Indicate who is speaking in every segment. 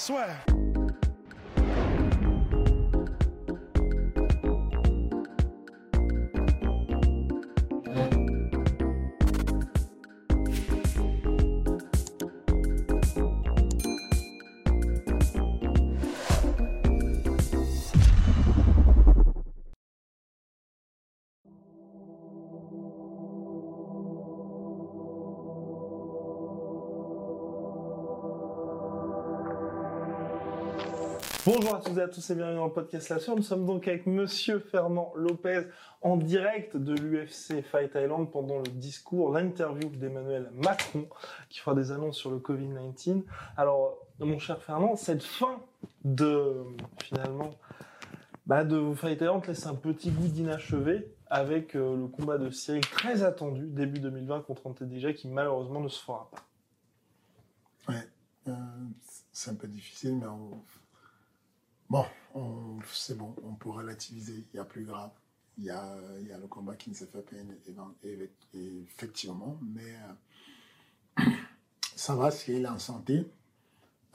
Speaker 1: Swear. À tous et bienvenue dans le podcast La Sueur. Nous sommes donc avec Monsieur Fernand Lopez en direct de l'UFC Fight Island pendant le discours, l'interview d'Emmanuel Macron qui fera des annonces sur le Covid-19. Alors, mon cher Fernand, cette fin de finalement bah, de Fight Island laisse un petit goût d'inachevé avec euh, le combat de Cyril très attendu début 2020 contre Antedija qui malheureusement ne se fera pas.
Speaker 2: Ouais, euh, c'est un peu difficile, mais on Bon, c'est bon, on peut relativiser. Il y a plus grave. Il y a, le combat qui ne s'est fait pas effectivement, mais euh, ça va, si il est en santé.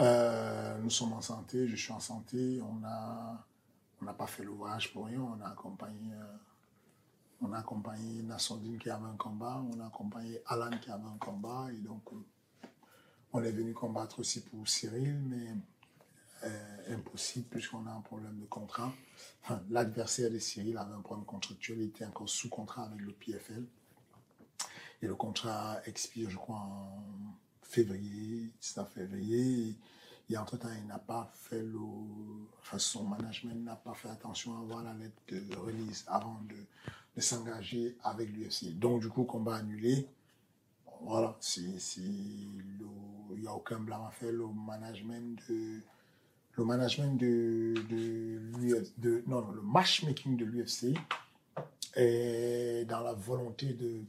Speaker 2: Euh, nous sommes en santé, je suis en santé. On n'a pas fait le voyage pour rien. On a accompagné, euh, on a accompagné Nassondine qui avait un combat. On a accompagné Alan qui avait un combat. Et donc, on est venu combattre aussi pour Cyril, impossible puisqu'on a un problème de contrat. L'adversaire de Cyril avait un problème contractuel, il était encore sous contrat avec le PFL. Et le contrat expire, je crois, en février, 19 février. Et entre-temps, il n'a pas fait le... Enfin, son management n'a pas fait attention à avoir la lettre de release avant de, de s'engager avec l'UFC. Donc, du coup, combat annulé. Voilà, il n'y a aucun blâme à faire. Le management de le management de, de, de non, le matchmaking de l'UFC est dans la volonté de,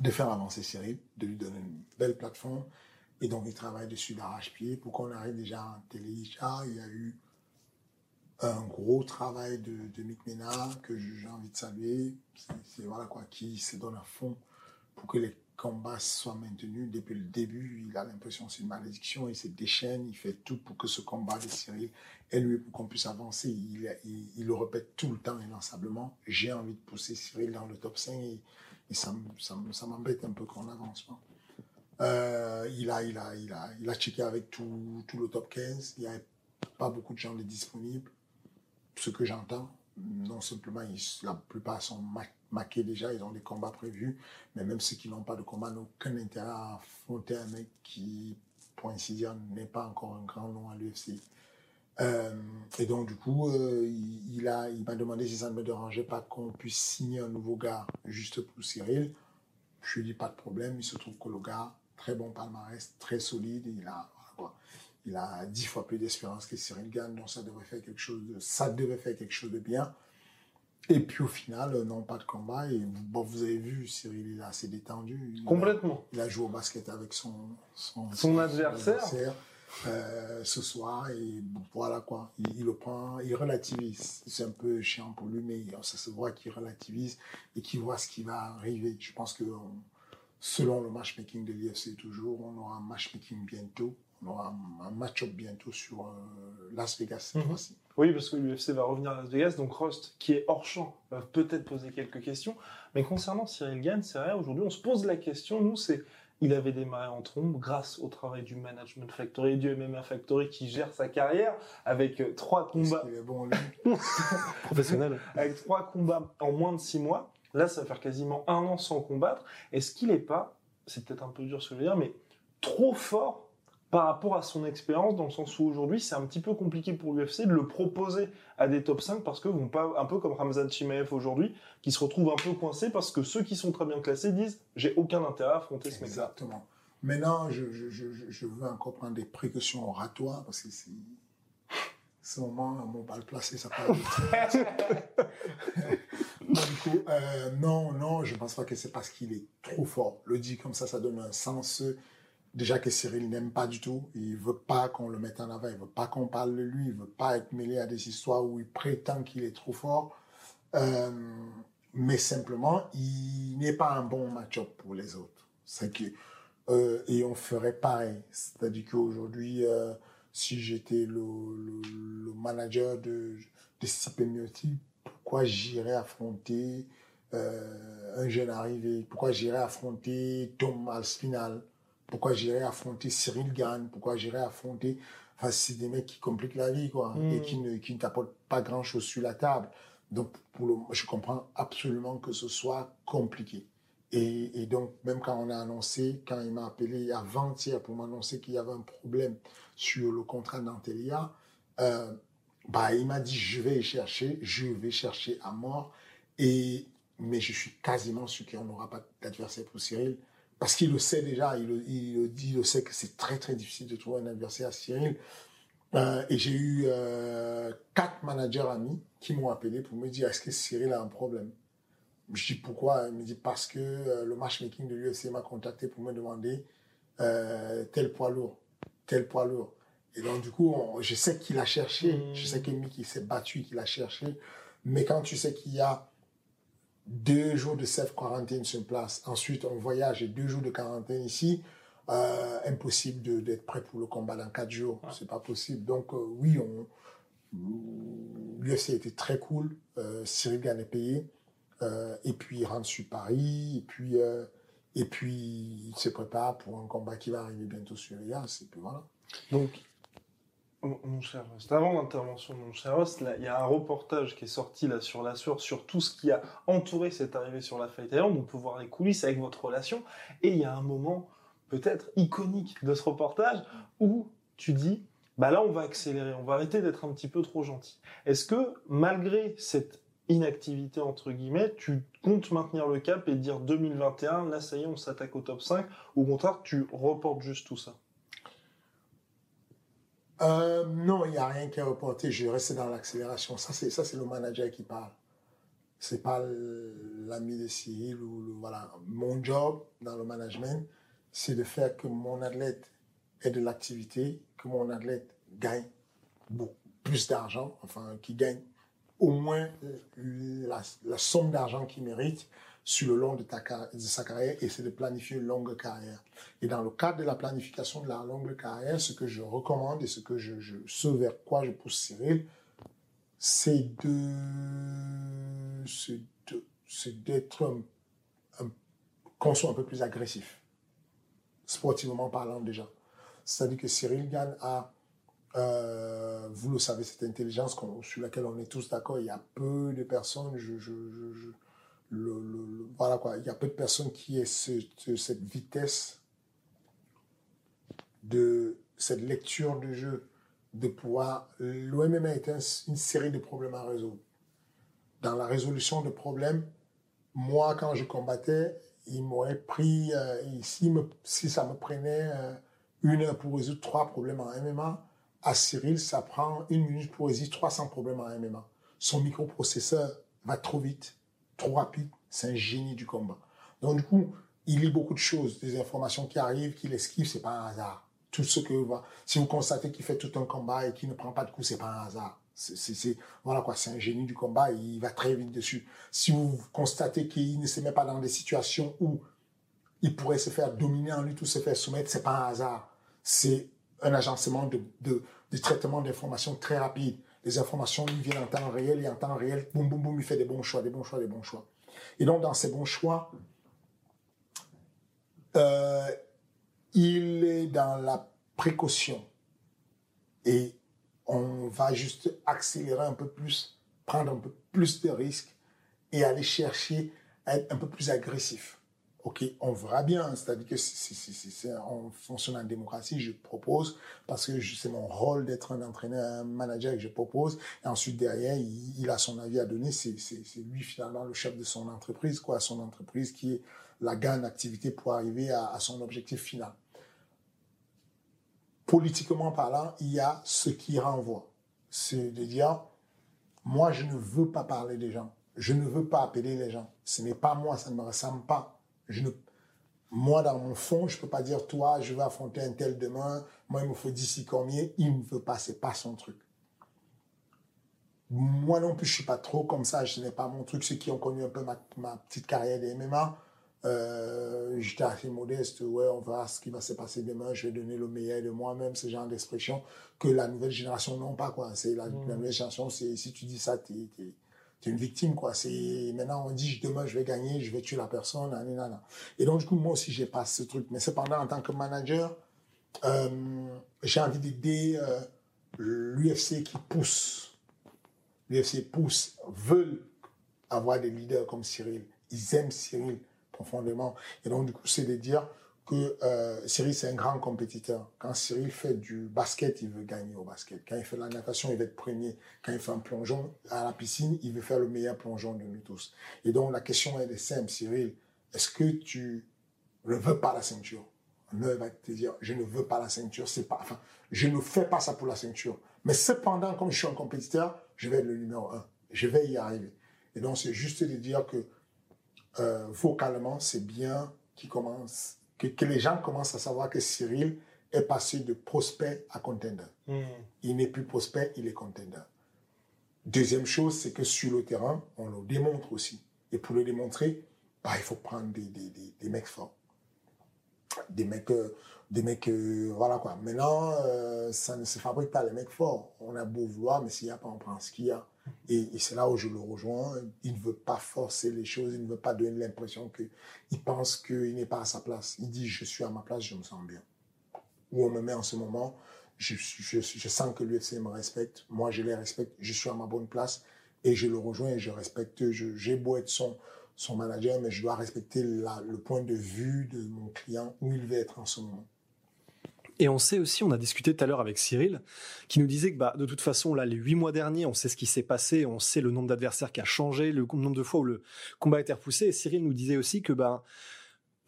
Speaker 2: de faire avancer Cyril, de lui donner une belle plateforme. Et donc, il travaille dessus d'arrache-pied pour qu'on arrive déjà en télé. il y a eu un gros travail de, de Mick Ménard que j'ai envie de saluer. C'est, voilà quoi, qui se donne à fond pour que les combat soit maintenu depuis le début. Il a l'impression que c'est une malédiction, il se déchaîne, il fait tout pour que ce combat de Cyril ait lieu pour qu'on puisse avancer. Il, il, le répète tout le temps inlassablement. J'ai envie de pousser Cyril dans le top 5 et, ça, ça, m'embête un peu qu'on avance pas. Euh, il, a, il, a, il, a, il a checké avec tout, tout le top 15. Il n'y a pas beaucoup de gens disponibles. Ce que j'entends, non simplement, la plupart sont maqués déjà, ils ont des combats prévus, mais même ceux qui n'ont pas de combat n'ont aucun intérêt à affronter un mec qui, pour ainsi dire, n'est pas encore un grand nom à l'UFC. Euh, et donc, du coup, euh, il, m'a demandé si ça ne me dérangeait pas qu'on puisse signer un nouveau gars juste pour Cyril. Je lui ai dit pas de problème. Il se trouve que le gars, très bon palmarès, très solide, il a, dix fois plus d'espérance que Cyril Gann, donc ça devrait faire quelque chose ça devait faire quelque chose de bien. Et puis au final, euh, non, pas de combat. Et bon, vous avez vu, Cyril, il est assez détendu.
Speaker 1: Complètement.
Speaker 2: il a joué au basket avec son,
Speaker 1: son, adversaire,
Speaker 2: euh, ce soir. Et voilà quoi. Il, le prend, il relativise. C'est un peu chiant pour lui, mais ça se voit qu'il relativise et qu'il voit ce qui va arriver. Je pense que selon le matchmaking de l'IFC toujours, on aura un matchmaking bientôt on aura un, match-up bientôt sur euh, Las Vegas cette mhm. fois-ci.
Speaker 1: Oui, parce que l'UFC va revenir à Las Vegas, donc Rust, qui est hors champ, va peut-être poser quelques questions. Mais concernant Cyril Gann, c'est vrai, aujourd'hui, on se pose la question, nous, c'est il avait démarré en trombe grâce au travail du Management Factory du MMA Factory qui gère sa carrière avec euh, trois combats.
Speaker 2: Bon,
Speaker 1: Professionnel. avec trois combats en moins de six mois. Là, ça va faire quasiment un an sans combattre. Est-ce qu'il n'est pas, c'est peut-être un peu dur ce que je veux dire, mais trop fort par rapport à son expérience, dans le sens où aujourd'hui, c'est un petit peu compliqué pour l'UFC de le proposer à des top 5 parce que vont pas, un peu comme Ramzan Chimaev aujourd'hui, qui se retrouve un peu coincé parce que ceux qui sont très bien classés disent j'ai aucun intérêt à affronter ce mec.
Speaker 2: Exactement. Maintenant, je, je, veux encore prendre des précautions oratoires parce que c'est ce moment, mon bal placé, ça parle. du coup, euh, non, non, je pense pas que c'est parce qu'il est trop fort. Le dit comme ça, ça donne un sens. Déjà que Cyril n'aime pas du tout. Il veut pas qu'on le mette en avant. Il veut pas qu'on parle de lui. Il veut pas être mêlé à des histoires où il prétend qu'il est trop fort. Euh, mais simplement, il n'est pas un bon match-up pour les autres. C'est que euh, et on ferait pareil. C'est-à-dire qu'aujourd'hui, euh, si j'étais le, manager de, de pourquoi j'irais affronter un jeune arrivé? Pourquoi j'irais affronter Tom Alspinal Pourquoi j'irais affronter Cyril Gann? Pourquoi j'irais affronter... Enfin, c'est des mecs qui compliquent la vie, quoi, et hmm. qui ne, qui ne t'apportent pas grand-chose sur la table. Donc, pour le, je comprends absolument que ce soit compliqué. Et, et, donc, même quand on a annoncé, quand il m'a appelé avant-hier pour m'annoncer qu'il y avait un problème sur le contrat d'Antelia, euh, bah, il m'a dit, je vais chercher, je vais chercher à mort. Et, mais je suis quasiment sûr qu'on n'aura pas d'adversaire pour Cyril. Parce qu'il le sait déjà, il, il le dit, il le sait que c'est très très difficile de trouver un adversaire à Cyril. Euh, et j'ai eu euh, quatre managers amis qui m'ont appelé pour me dire, est-ce que Cyril a un problème? Je dis pourquoi? Il me dit parce que euh, le matchmaking de l'UFC m'a contacté pour me demander tel poids lourd, tel poids lourd. Et donc du coup, je sais qu'il a cherché, je sais qu'il s'est battu, qu'il a cherché. Mais quand tu sais qu'il y a deux jours de self-quarantine sur place, ensuite on voyage et deux jours de quarantaine ici, euh, impossible d'être prêt pour le combat dans quatre jours. C'est pas possible. Donc euh, oui, on l'UFC était très cool. Euh, Cyril Gann est payé. Euh, et puis il rentre sur Paris, et puis, et puis il se prépare pour un combat qui va arriver bientôt sur Elias, et puis voilà.
Speaker 1: Donc, mon cher Rost, avant l'intervention de mon cher Rost, il y a un reportage qui est sorti sur la source sur tout ce qui a entouré cette arrivée sur la Fight Island. On peut voir les coulisses avec votre relation. Et il y a un moment peut-être iconique de ce reportage où tu dis, bah là on va accélérer, on va arrêter d'être un petit peu trop gentil. Est-ce que malgré cette inactivité entre guillemets, tu comptes maintenir le cap et dire 2021, là ça y est, on s'attaque au top 5, ou au contraire, tu reportes juste tout ça?
Speaker 2: Euh, Non, il n'y a rien qui est reporté, je rester dans l'accélération. Ça, c'est, ça, c'est le manager qui parle. C'est pas l'ami de Cyril ou voilà. Mon job dans le management, c'est de faire que mon athlète ait de l'activité, que mon athlète gagne beaucoup plus d'argent, enfin, qui gagne au moins la, somme d'argent qu'il mérite sur le long de, ta, de sa carrière et c'est de planifier une longue carrière. Et dans le cadre de la planification de la longue carrière, ce que je recommande et ce que je, ce vers quoi je pousse Cyril, c'est de, c'est d'être un, un, qu'on soit un peu plus agressif, sportivement parlant déjà. C'est-à-dire que Cyril Gann a euh, vous le savez, cette intelligence sur laquelle on est tous d'accord, il y a peu de personnes, le, il y a peu de personnes qui aient cette vitesse de cette lecture du jeu, de pouvoir. L'OMMA est une série de problèmes à résoudre. Dans la résolution de problèmes, moi, quand je combattais, il m'aurait pris, euh, si ça me prenait euh, une heure pour résoudre trois problèmes en MMA, à Cyril, ça prend une minute pour résoudre 300 problèmes en MMA. Son microprocesseur va trop vite, trop rapide. C'est un génie du combat. Donc, du coup, il lit beaucoup de choses, des informations qui arrivent, qu'il esquive, c'est pas un hasard. Tout ce que va, si vous constatez qu'il fait tout un combat et qu'il ne prend pas de coup, c'est pas un hasard. C'est, voilà quoi, c'est un génie du combat il va très vite dessus. Si vous constatez qu'il ne se met pas dans des situations où il pourrait se faire dominer en lui ou se faire soumettre, c'est pas un hasard. C'est un agencement de, de traitement d'informations très rapide. Les informations lui viennent en temps réel et en temps réel, boum, boum, boum, il fait des bons choix, des bons choix, des bons choix. Et donc, dans ces bons choix, euh, il est dans la précaution. Et on va juste accélérer un peu plus, prendre un peu plus de risques et aller chercher à être un peu plus agressif. OK, on verra bien. C'est-à-dire que c'est en fonctionne en démocratie, je propose, parce que c'est mon rôle d'être un entraîneur, un manager et je propose. Et ensuite, derrière, il, a son avis à donner. C'est lui, finalement, le chef de son entreprise, quoi, son entreprise qui est la gagne d'activité pour arriver à, son objectif final. politiquement parlant, il y a ce qui renvoie. C'est de dire, moi, je ne veux pas parler des gens. Je ne veux pas appeler les gens. Ce n'est pas moi, ça ne me ressemble pas. Je ne, moi, dans mon fond, je ne peux pas dire, toi, je vais affronter un tel demain. Moi, il me faut d'ici combien? Il ne veut pas, c'est pas son truc. Moi non plus, je suis pas trop comme ça. Ce n'est pas mon truc. Ceux qui ont connu un peu ma, ma petite carrière de MMA, euh, j'étais assez modeste. Ouais, on verra ce qui va se passer demain. Je vais donner le meilleur de moi-même. Ce genre d'expression que la nouvelle génération n'ont pas, quoi. C'est la,
Speaker 1: Mmh.
Speaker 2: la nouvelle génération, c'est, si tu dis ça, t'es, t'es, une victime, quoi. C'est, maintenant, on dit, demain, je vais gagner, je vais tuer la personne, nanana. Et donc, du coup, moi aussi, j'ai pas ce truc. Mais cependant, en tant que manager, euh, j'ai envie d'aider euh, l'UFC qui pousse. L'UFC pousse, veulent avoir des leaders comme Cyril. Ils aiment Cyril profondément. Et donc, du coup, c'est de dire que euh, Cyril, c'est un grand compétiteur. Quand Cyril fait du basket, il veut gagner au basket. Quand il fait la natation, il veut être premier. Quand il fait un plongeon à la piscine, il veut faire le meilleur plongeon de nous tous. Et donc, la question est simple, Cyril. Est-ce que tu ne veux pas la ceinture? Ne va te dire, je ne veux pas la ceinture. C'est pas, enfin, je ne fais pas ça pour la ceinture. Mais cependant, comme je suis un compétiteur, je vais être le numéro un. Je vais y arriver. Et donc, c'est juste de dire que euh, vocalement, c'est bien qu'il commence, que, que les gens commencent à savoir que Cyril est passé de prospect à contender.
Speaker 1: Mmh.
Speaker 2: Il n'est plus prospect, il est contender. Deuxième chose, c'est que sur le terrain, on le démontre aussi. Et pour le démontrer, bah, il faut prendre des, des, des, des mecs forts. Des mecs, euh, des mecs euh, voilà quoi. Maintenant, euh, ça ne se fabrique pas les mecs forts. On a beau vouloir, mais s'il n'y a pas, on prend ce qu'il y a. Et, c'est là où je le rejoins. Il ne veut pas forcer les choses, il ne veut pas donner l'impression qu'il pense qu'il n'est pas à sa place. Il dit, je suis à ma place, je me sens bien. Où on me met en ce moment, je, sens que l'UFC me respecte, moi je les respecte, je suis à ma bonne place et je le rejoins et je respecte. J'ai beau être son, son manager, mais je dois respecter le point de vue de mon client où il veut être en ce moment.
Speaker 3: Et on sait aussi, on a discuté tout à l'heure avec Cyril, qui nous disait que bah, de toute façon, là, les huit mois derniers, on sait ce qui s'est passé, on sait le nombre d'adversaires qui a changé, le nombre de fois où le combat a été repoussé. Et Cyril nous disait aussi que bah,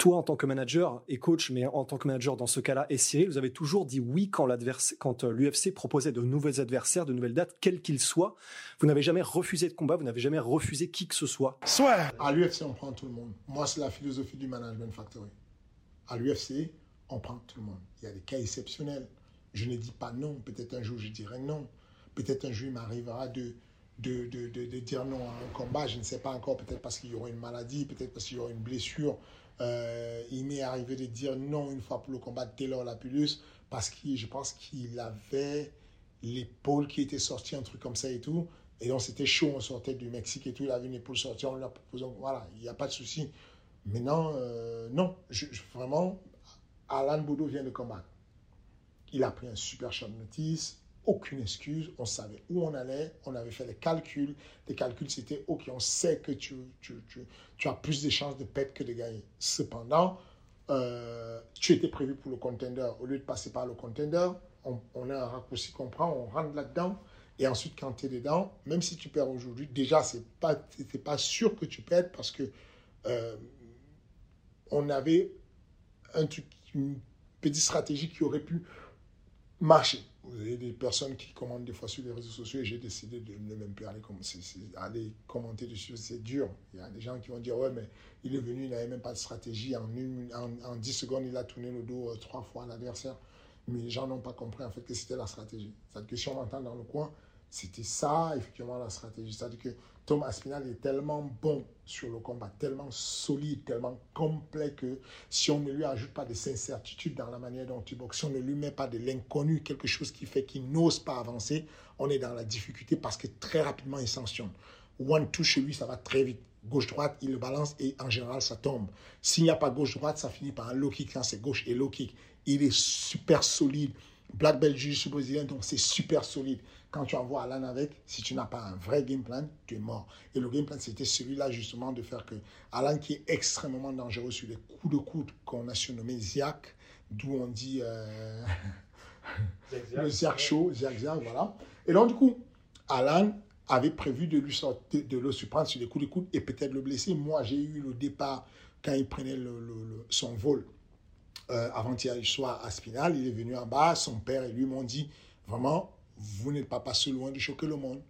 Speaker 3: toi, en tant que manager et coach, mais en tant que manager dans ce cas-là, et Cyril, vous avez toujours dit oui quand euh, l'UFC proposait de nouveaux adversaires, de nouvelles dates, quels qu'ils soient. Vous n'avez jamais refusé de combat, vous n'avez jamais refusé qui que ce soit.
Speaker 1: Soit.
Speaker 2: À l'UFC, on prend tout le monde. Moi, c'est la philosophie du Management Factory. À l'UFC, on prend tout le monde. Il y a des cas exceptionnels. Je ne dis pas non. Peut-être un jour, je dirai non. Peut-être un jour, il m'arrivera de, de, de, de, dire non à un combat. Je ne sais pas encore. Peut-être parce qu'il y aura une maladie, peut-être parce qu'il y aura une blessure. Euh, il m'est arrivé de dire non une fois pour le combat de Taylor Lapulus parce que je pense qu'il avait l'épaule qui était sortie, un truc comme ça et tout. Et donc, c'était chaud. On sortait du Mexique et tout. Il avait une épaule sortie. On lui a proposé. Voilà, il n'y a pas de souci. Maintenant, euh, non. Je, je, vraiment, Alan Boudou vient de combattre. Il a pris un super short notice, aucune excuse, on savait où on allait, on avait fait les calculs. Les calculs, c'était OK, on sait que tu, tu, tu, tu, as plus de chances de perdre que de gagner. Cependant, euh, tu étais prévu pour le contender. Au lieu de passer par le contender, on, on a un raccourci qu'on prend, on rentre là-dedans. Et ensuite, quand tu es dedans, même si tu perds aujourd'hui, déjà, ce n'est pas, pas sûr que tu perdes parce que euh, on avait un truc, une petite stratégie qui aurait pu marcher. Vous avez des personnes qui commandent des fois sur les réseaux sociaux et j'ai décidé de ne même plus aller, commenter dessus. C'est dur. Il y a des gens qui vont dire Ouais, mais il est venu, il n'avait même pas de stratégie. En, une, en, en, 10 secondes, il a tourné le dos euh, trois fois à l'adversaire. Mais les gens n'ont pas compris en fait que c'était la stratégie. Cette question, on entend dans le coin, c'était ça, effectivement, la stratégie. C'est-à-dire que Tom Aspinall est tellement bon sur le combat, tellement solide, tellement complet que si on ne lui ajoute pas de incertitudes dans la manière dont il boxe, si on ne lui met pas de l'inconnu, quelque chose qui fait qu'il n'ose pas avancer, on est dans la difficulté parce que très rapidement il sanctionne. One-two chez lui, ça va très vite. Gauche-droite, il le balance et en général, ça tombe. S'il n'y a pas gauche-droite, ça finit par un low kick quand c'est gauche et low kick. Il est super solide. Black belt jiu brésilien, donc c'est super solide. Quand tu envoies Alan avec, si tu n'as pas un vrai game plan, tu es mort. Et le game plan, c'était celui-là justement de faire que Alan, qui est extrêmement dangereux sur les coups de coude qu'on a surnommé Ziak, d'où on dit euh, le Ziak chaud, Ziak Ziak, voilà. Et donc du coup, Alan avait prévu de lui sortir, de le surprendre sur les coups de coude et peut-être le blesser. Moi, j'ai eu le départ quand il prenait le, le, le, son vol euh, avant-hier soir à Spinal. Il est venu en bas. Son père et lui m'ont dit vraiment, vous n'êtes pas passé loin de choquer le monde.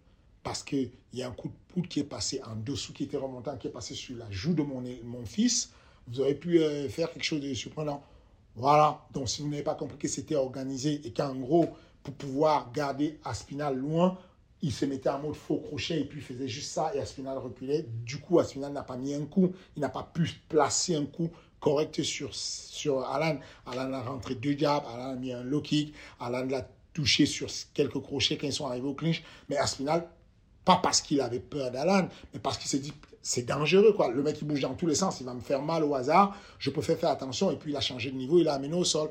Speaker 2: Parce qu'il y a un coup de poudre qui est passé en dessous, qui était remontant, qui est passé sur la joue de mon, fils. Vous auriez pu euh, faire quelque chose de surprenant. Voilà. Donc, si vous n'avez pas compris que c'était organisé et qu'en gros, pour pouvoir garder Aspinal loin, il se mettait en mode faux crochet et puis faisait juste ça et Aspinal reculait. Du coup, Aspinal n'a pas mis un coup, il n'a pas pu placer un coup correct sur, sur Alan. Alan a rentré deux jabs, Alan a mis un low kick, Alan l'a touché sur quelques crochets quand ils sont arrivés au clinch. Mais Aspinal, pas parce qu'il avait peur d'Alan, mais parce qu'il s'est dit c'est dangereux quoi. Le mec il bouge dans tous les sens, il va me faire mal au hasard. Je préfère faire attention et puis il a changé de niveau, il a amené au sol.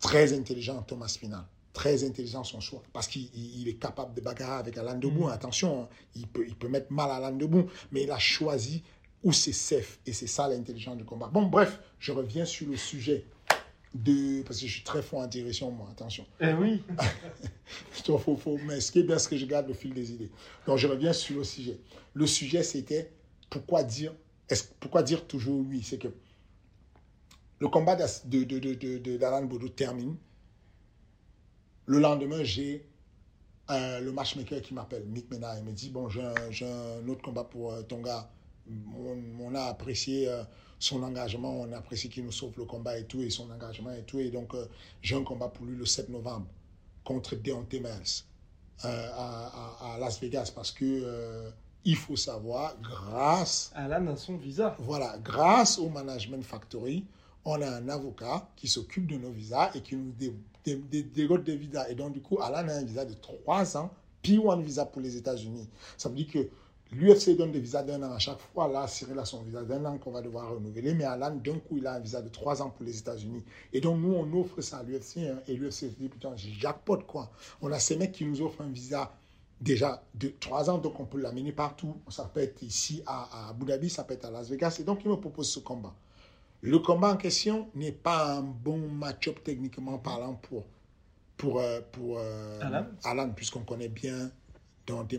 Speaker 2: Très intelligent Thomas Spinal très intelligent son choix parce qu'il est capable de bagarrer avec Alain Debout. Mm. Attention, hein, il, peut, il peut mettre mal à Alain Debout, mais il a choisi où c'est safe et c'est ça l'intelligence du combat. Bon, bref, je reviens sur le sujet de. Parce que je suis très fort en direction, moi, attention.
Speaker 1: Eh oui
Speaker 2: faut, faut m'expliquer bien ce que je garde le fil des idées. Donc, je reviens sur le sujet. Le sujet, c'était pourquoi dire, est pourquoi dire toujours oui? C'est que le combat d'Alan de, de, de, Bodo termine le lendemain, j'ai euh, le matchmaker qui m'appelle, Mick Mena. Il me dit Bon, j'ai un, autre combat pour euh, ton gars. On, a apprécié euh, son engagement, on a apprécié qu'il nous sauve le combat et tout, et son engagement et tout. Et donc, j'ai un combat pour lui le 7 novembre contre Deontay Miles à, Las Vegas parce que. il faut savoir, grâce.
Speaker 1: Alan a son visa.
Speaker 2: Voilà, grâce au Management Factory, on a un avocat qui s'occupe de nos visas et qui nous des, des, visas. Et donc, du coup, Alan a un visa de 3 ans, puis un visa pour les États-Unis. Ça veut dire que l'UFC donne des visas d'un an à chaque fois. Là, Cyril a son visa d'un an qu'on va devoir renouveler. Mais Alan, d'un coup, il a un visa de 3 ans pour les États-Unis. Et donc, nous, on offre ça à l'UFC. Hein, et l'UFC se dit, putain, j'ai jackpot, quoi. On a ces mecs qui nous offrent un visa déjà de 3 ans, donc on peut l'amener partout. Ça peut être ici à, à Abu Dhabi, ça peut être à Las Vegas. Et donc, il me propose ce combat. Le combat en question n'est pas un bon match-up techniquement parlant pour, pour, euh, pour euh, Alan, puisqu'on connaît bien Dante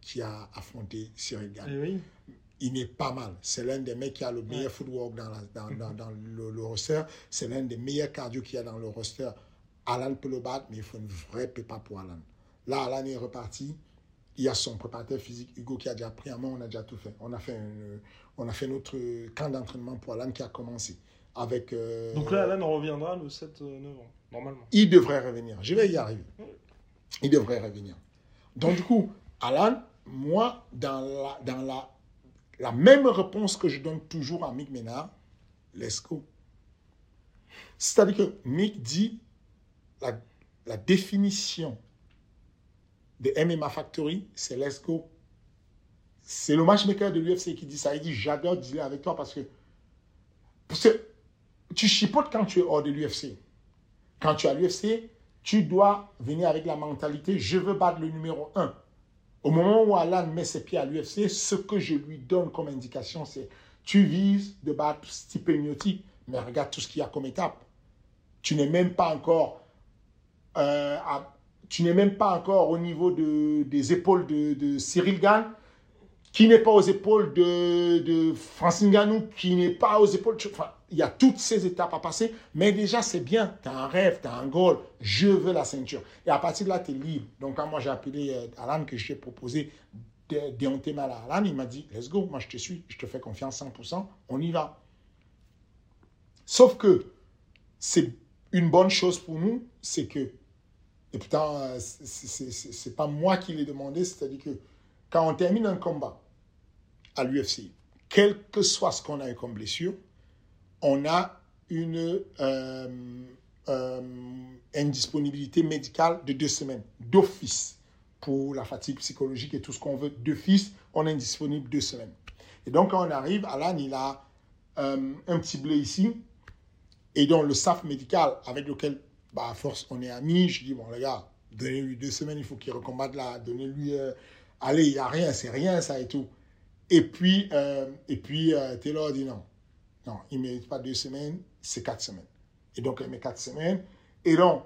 Speaker 2: qui a affronté Cyril Gann.
Speaker 1: Eh
Speaker 2: il n'est pas mal. C'est l'un des mecs qui a le meilleur footwork dans, dans, dans, le, roster. C'est l'un des meilleurs cardio qu'il y a dans le roster. Alan peut le battre, mais il faut une vraie prépa pour Alan. Là, Alan est reparti. Il y a son préparateur physique, Hugo, qui a déjà pris un main. On a déjà tout fait. On a fait on a fait notre camp d'entraînement pour Alan qui a commencé. Avec, euh,
Speaker 1: Donc là, Alan reviendra le 7 euh, novembre, normalement.
Speaker 2: Il devrait revenir. Je vais y arriver. Il devrait revenir. Donc du coup, Alan, moi, dans la, dans la, la même réponse que je donne toujours à Mick Ménard, let's go. C'est-à-dire que Mick dit la, la définition de MMA Factory, c'est let's go. C'est le matchmaker de l'UFC qui dit ça. Il dit J'adore dealer avec toi parce que, parce que tu chipotes quand tu es hors de l'UFC. Quand tu es à l'UFC, tu dois venir avec la mentalité Je veux battre le numéro 1. Au moment où Alan met ses pieds à l'UFC, ce que je lui donne comme indication, c'est tu vises de battre Stipe Miotti, mais regarde tout ce qu'il y a comme étape. Tu n'es même pas encore euh, tu n'es même pas encore au niveau de, des épaules de, Cyril Gann qui n'est pas aux épaules de, de Francine Ganou, qui n'est pas aux épaules. Enfin, il y a toutes ces étapes à passer, mais déjà, c'est bien. Tu as un rêve, tu as un goal. Je veux la ceinture. Et à partir de là, tu es libre. Donc, quand moi, j'ai appelé euh, Alan, que j'ai proposé déhonter mal à Alan, il m'a dit Let's go, moi, je te suis, je te fais confiance 100%, on y va. Sauf que c'est une bonne chose pour nous, c'est que, et putain, euh, c'est pas moi qui l'ai demandé, c'est-à-dire que quand on termine un combat, à l'UFC, quel que soit ce qu'on a eu comme blessure, on a une euh, euh, indisponibilité médicale de deux semaines, d'office, pour la fatigue psychologique et tout ce qu'on veut. D'office, on est indisponible deux semaines. Et donc, quand on arrive, Alan, il a euh, un petit blé ici, et donc le staff médical avec lequel, bah, à force, on est amis, je dis, bon, les gars, donnez-lui deux semaines, il faut qu'il recombatte là, donnez-lui, allez, il n'y a rien, c'est rien, ça et tout. Et puis, et puis Taylor dit non. Non, il ne mérite pas deux semaines, c'est quatre semaines. Et donc, il met quatre semaines. Et donc,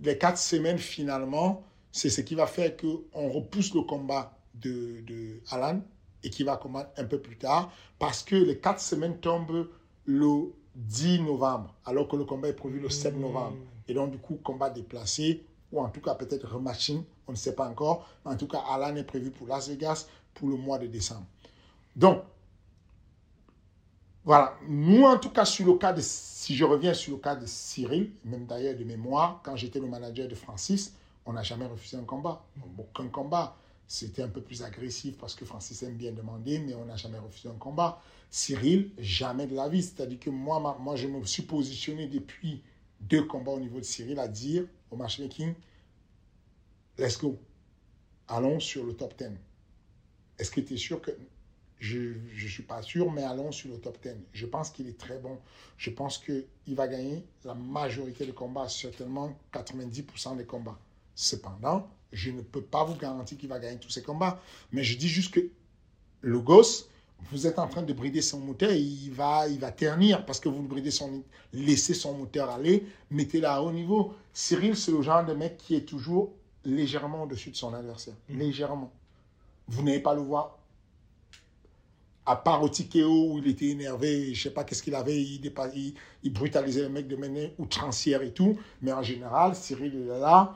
Speaker 2: les quatre semaines, finalement, c'est ce qui va faire qu'on repousse le combat de, de Alan et qui va combattre un peu plus tard parce que les quatre semaines tombent le 10 novembre, alors que le combat est prévu le 7 novembre. Et donc, du coup, combat déplacé, ou en tout cas peut-être rematching, on ne sait pas encore. En tout cas, Alan est prévu pour Las Vegas pour le mois de décembre. Donc, voilà. Nous, en tout cas, sur le cas de, si je reviens sur le cas de Cyril, même d'ailleurs de mémoire, quand j'étais le manager de Francis, on n'a jamais refusé un combat. Aucun combat. C'était un peu plus agressif parce que Francis aime bien demander, mais on n'a jamais refusé un combat. Cyril, jamais de la vie. C'est-à-dire que moi, moi, je me suis positionné depuis deux combats au niveau de Cyril à dire au matchmaking, let's go. Allons sur le top 10. Est-ce que tu es sûr que... Je ne suis pas sûr, mais allons sur le top 10. Je pense qu'il est très bon. Je pense qu'il va gagner la majorité des combats, certainement 90% des combats. Cependant, je ne peux pas vous garantir qu'il va gagner tous ces combats. Mais je dis juste que le gosse, vous êtes en train de brider son moteur, il va, il va ternir parce que vous bridez son, laissez son moteur aller, mettez-le à haut niveau. Cyril, c'est le genre de mec qui est toujours légèrement au-dessus de son adversaire. Mmh. Légèrement. Vous n'allez pas le voir. À part au Tikeo où il était énervé, je sais pas qu'est-ce qu'il avait, il, il, brutalisait le mec de manière outrancière et tout. Mais en général, Cyril il est là,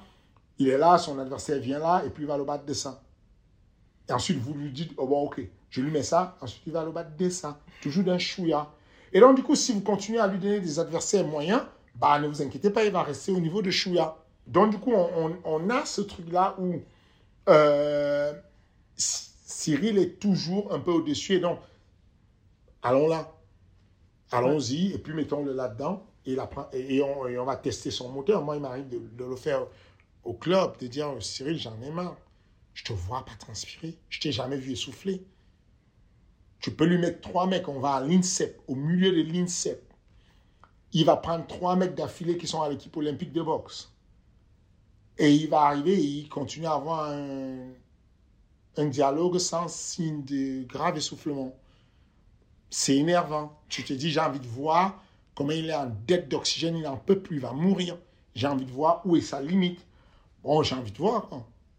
Speaker 2: il est là, son adversaire vient là, et puis il va le battre de ça. Et ensuite, vous lui dites, oh bon, ok, je lui mets ça, ensuite il va le battre de ça. Toujours d'un chouïa. Et donc, du coup, si vous continuez à lui donner des adversaires moyens, bah, ne vous inquiétez pas, il va rester au niveau de chouïa. Donc, du coup, on, a ce truc-là où euh, Cyril est toujours un peu au-dessus. Et donc, allons là. Allons-y, et puis mettons-le là-dedans, et, on, va tester son moteur. Moi, il m'arrive de, le faire au club, de dire Cyril, j'en ai marre. Je te vois pas transpirer. Je t'ai jamais vu essouffler. Tu peux lui mettre trois mecs, on va à l'INSEP, au milieu de l'INSEP. Il va prendre trois mecs d'affilée qui sont à l'équipe olympique de boxe. Et il va arriver et il continue à avoir un, un dialogue sans signe de grave essoufflement. C'est énervant. Tu te dis, j'ai envie de voir comment il est en dette d'oxygène, il n'en peut plus, il va mourir. J'ai envie de voir où est sa limite. Bon, j'ai envie de voir.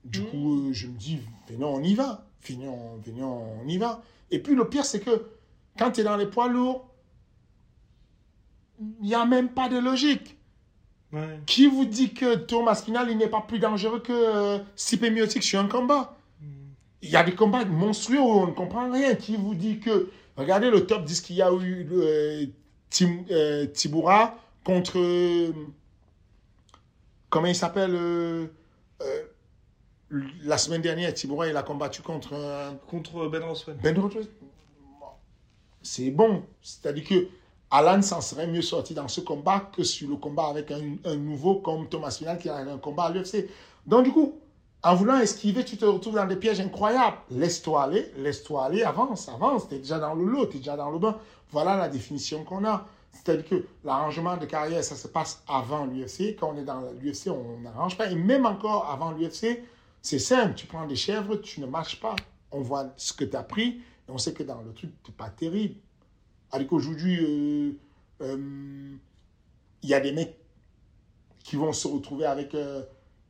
Speaker 2: Du mmh. coup, euh, je me dis, venons, on y va. Venons, venons, on y va. Et puis le pire, c'est que quand tu es dans les poids lourds, il n'y a même pas de logique. Qui vous dit que Thomas Spinal, il n'est pas plus dangereux que euh, Miotic sur un combat? Il y a des combats monstrueux où on ne comprend rien. Qui vous dit que... Regardez le top 10 qu'il y a eu euh, Tim, euh, Tiboura contre... comment il s'appelle euh, la semaine dernière, Tiboura, il a combattu contre...
Speaker 1: contre Ben Roswell.
Speaker 2: Ben Roswell. C'est bon. C'est-à-dire que Alan s'en serait mieux sorti dans ce combat que sur le combat avec un, nouveau comme Thomas Final qui a un combat à l'UFC. Donc du coup, en voulant esquiver, tu te retrouves dans des pièges incroyables. Laisse-toi aller, laisse-toi aller, avance, avance. Tu es déjà dans le lot, tu es déjà dans le bain. Voilà la définition qu'on a. C'est-à-dire que l'arrangement de carrière, ça se passe avant l'UFC. Quand on est dans l'UFC, on n'arrange pas. Et même encore avant l'UFC, c'est simple, tu prends des chèvres, tu ne marches pas. On voit ce que tu as pris et on sait que dans le truc, tu n'es pas terrible. Alors qu'aujourd'hui, euh, euh, il y a des mecs qui vont se retrouver avec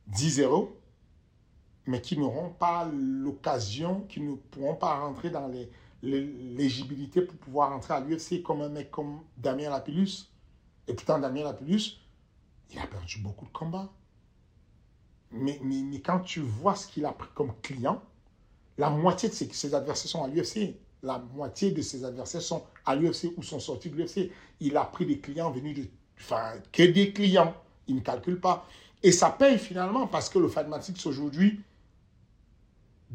Speaker 2: 10 euh, euros, mais qui n'auront pas l'occasion, qui ne pourront pas rentrer dans l'éligibilité pour pouvoir rentrer à l'UFC comme un mec comme Damien Lapillus. Et pourtant, Damien Lapillus, il a perdu beaucoup de combats. Mais, mais, quand tu vois ce qu'il a pris comme client, la moitié de ses, adversaires sont à l'UFC. La moitié de ses adversaires sont à l'UFC ou sont sortis de l'UFC. Il a pris des clients venus de... Enfin, que des clients. Il ne calcule pas. Et ça paye finalement parce que le Fightmatics aujourd'hui,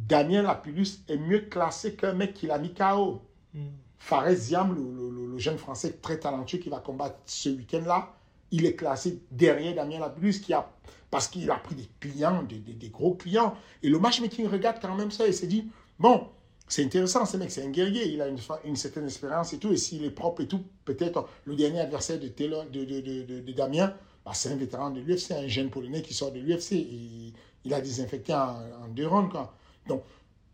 Speaker 2: Damien Lapillus est mieux classé qu'un mec qui l'a mis KO. Mm. Fares Ziam, le, jeune français très talentueux qui va combattre ce week-end-là, il est classé derrière Damien Lapillus qui a parce qu'il a pris des clients, des, gros clients. Et le matchmaking regarde quand même ça et s'est dit, bon, c'est intéressant, ce mec, c'est un guerrier, il a une, certaine expérience et tout, et s'il est propre et tout, peut-être le dernier adversaire de, de, Damien, bah, c'est un vétéran de l'UFC, un jeune polonais qui sort de l'UFC, il, il a désinfecté en, en deux rounds. Quoi. Donc,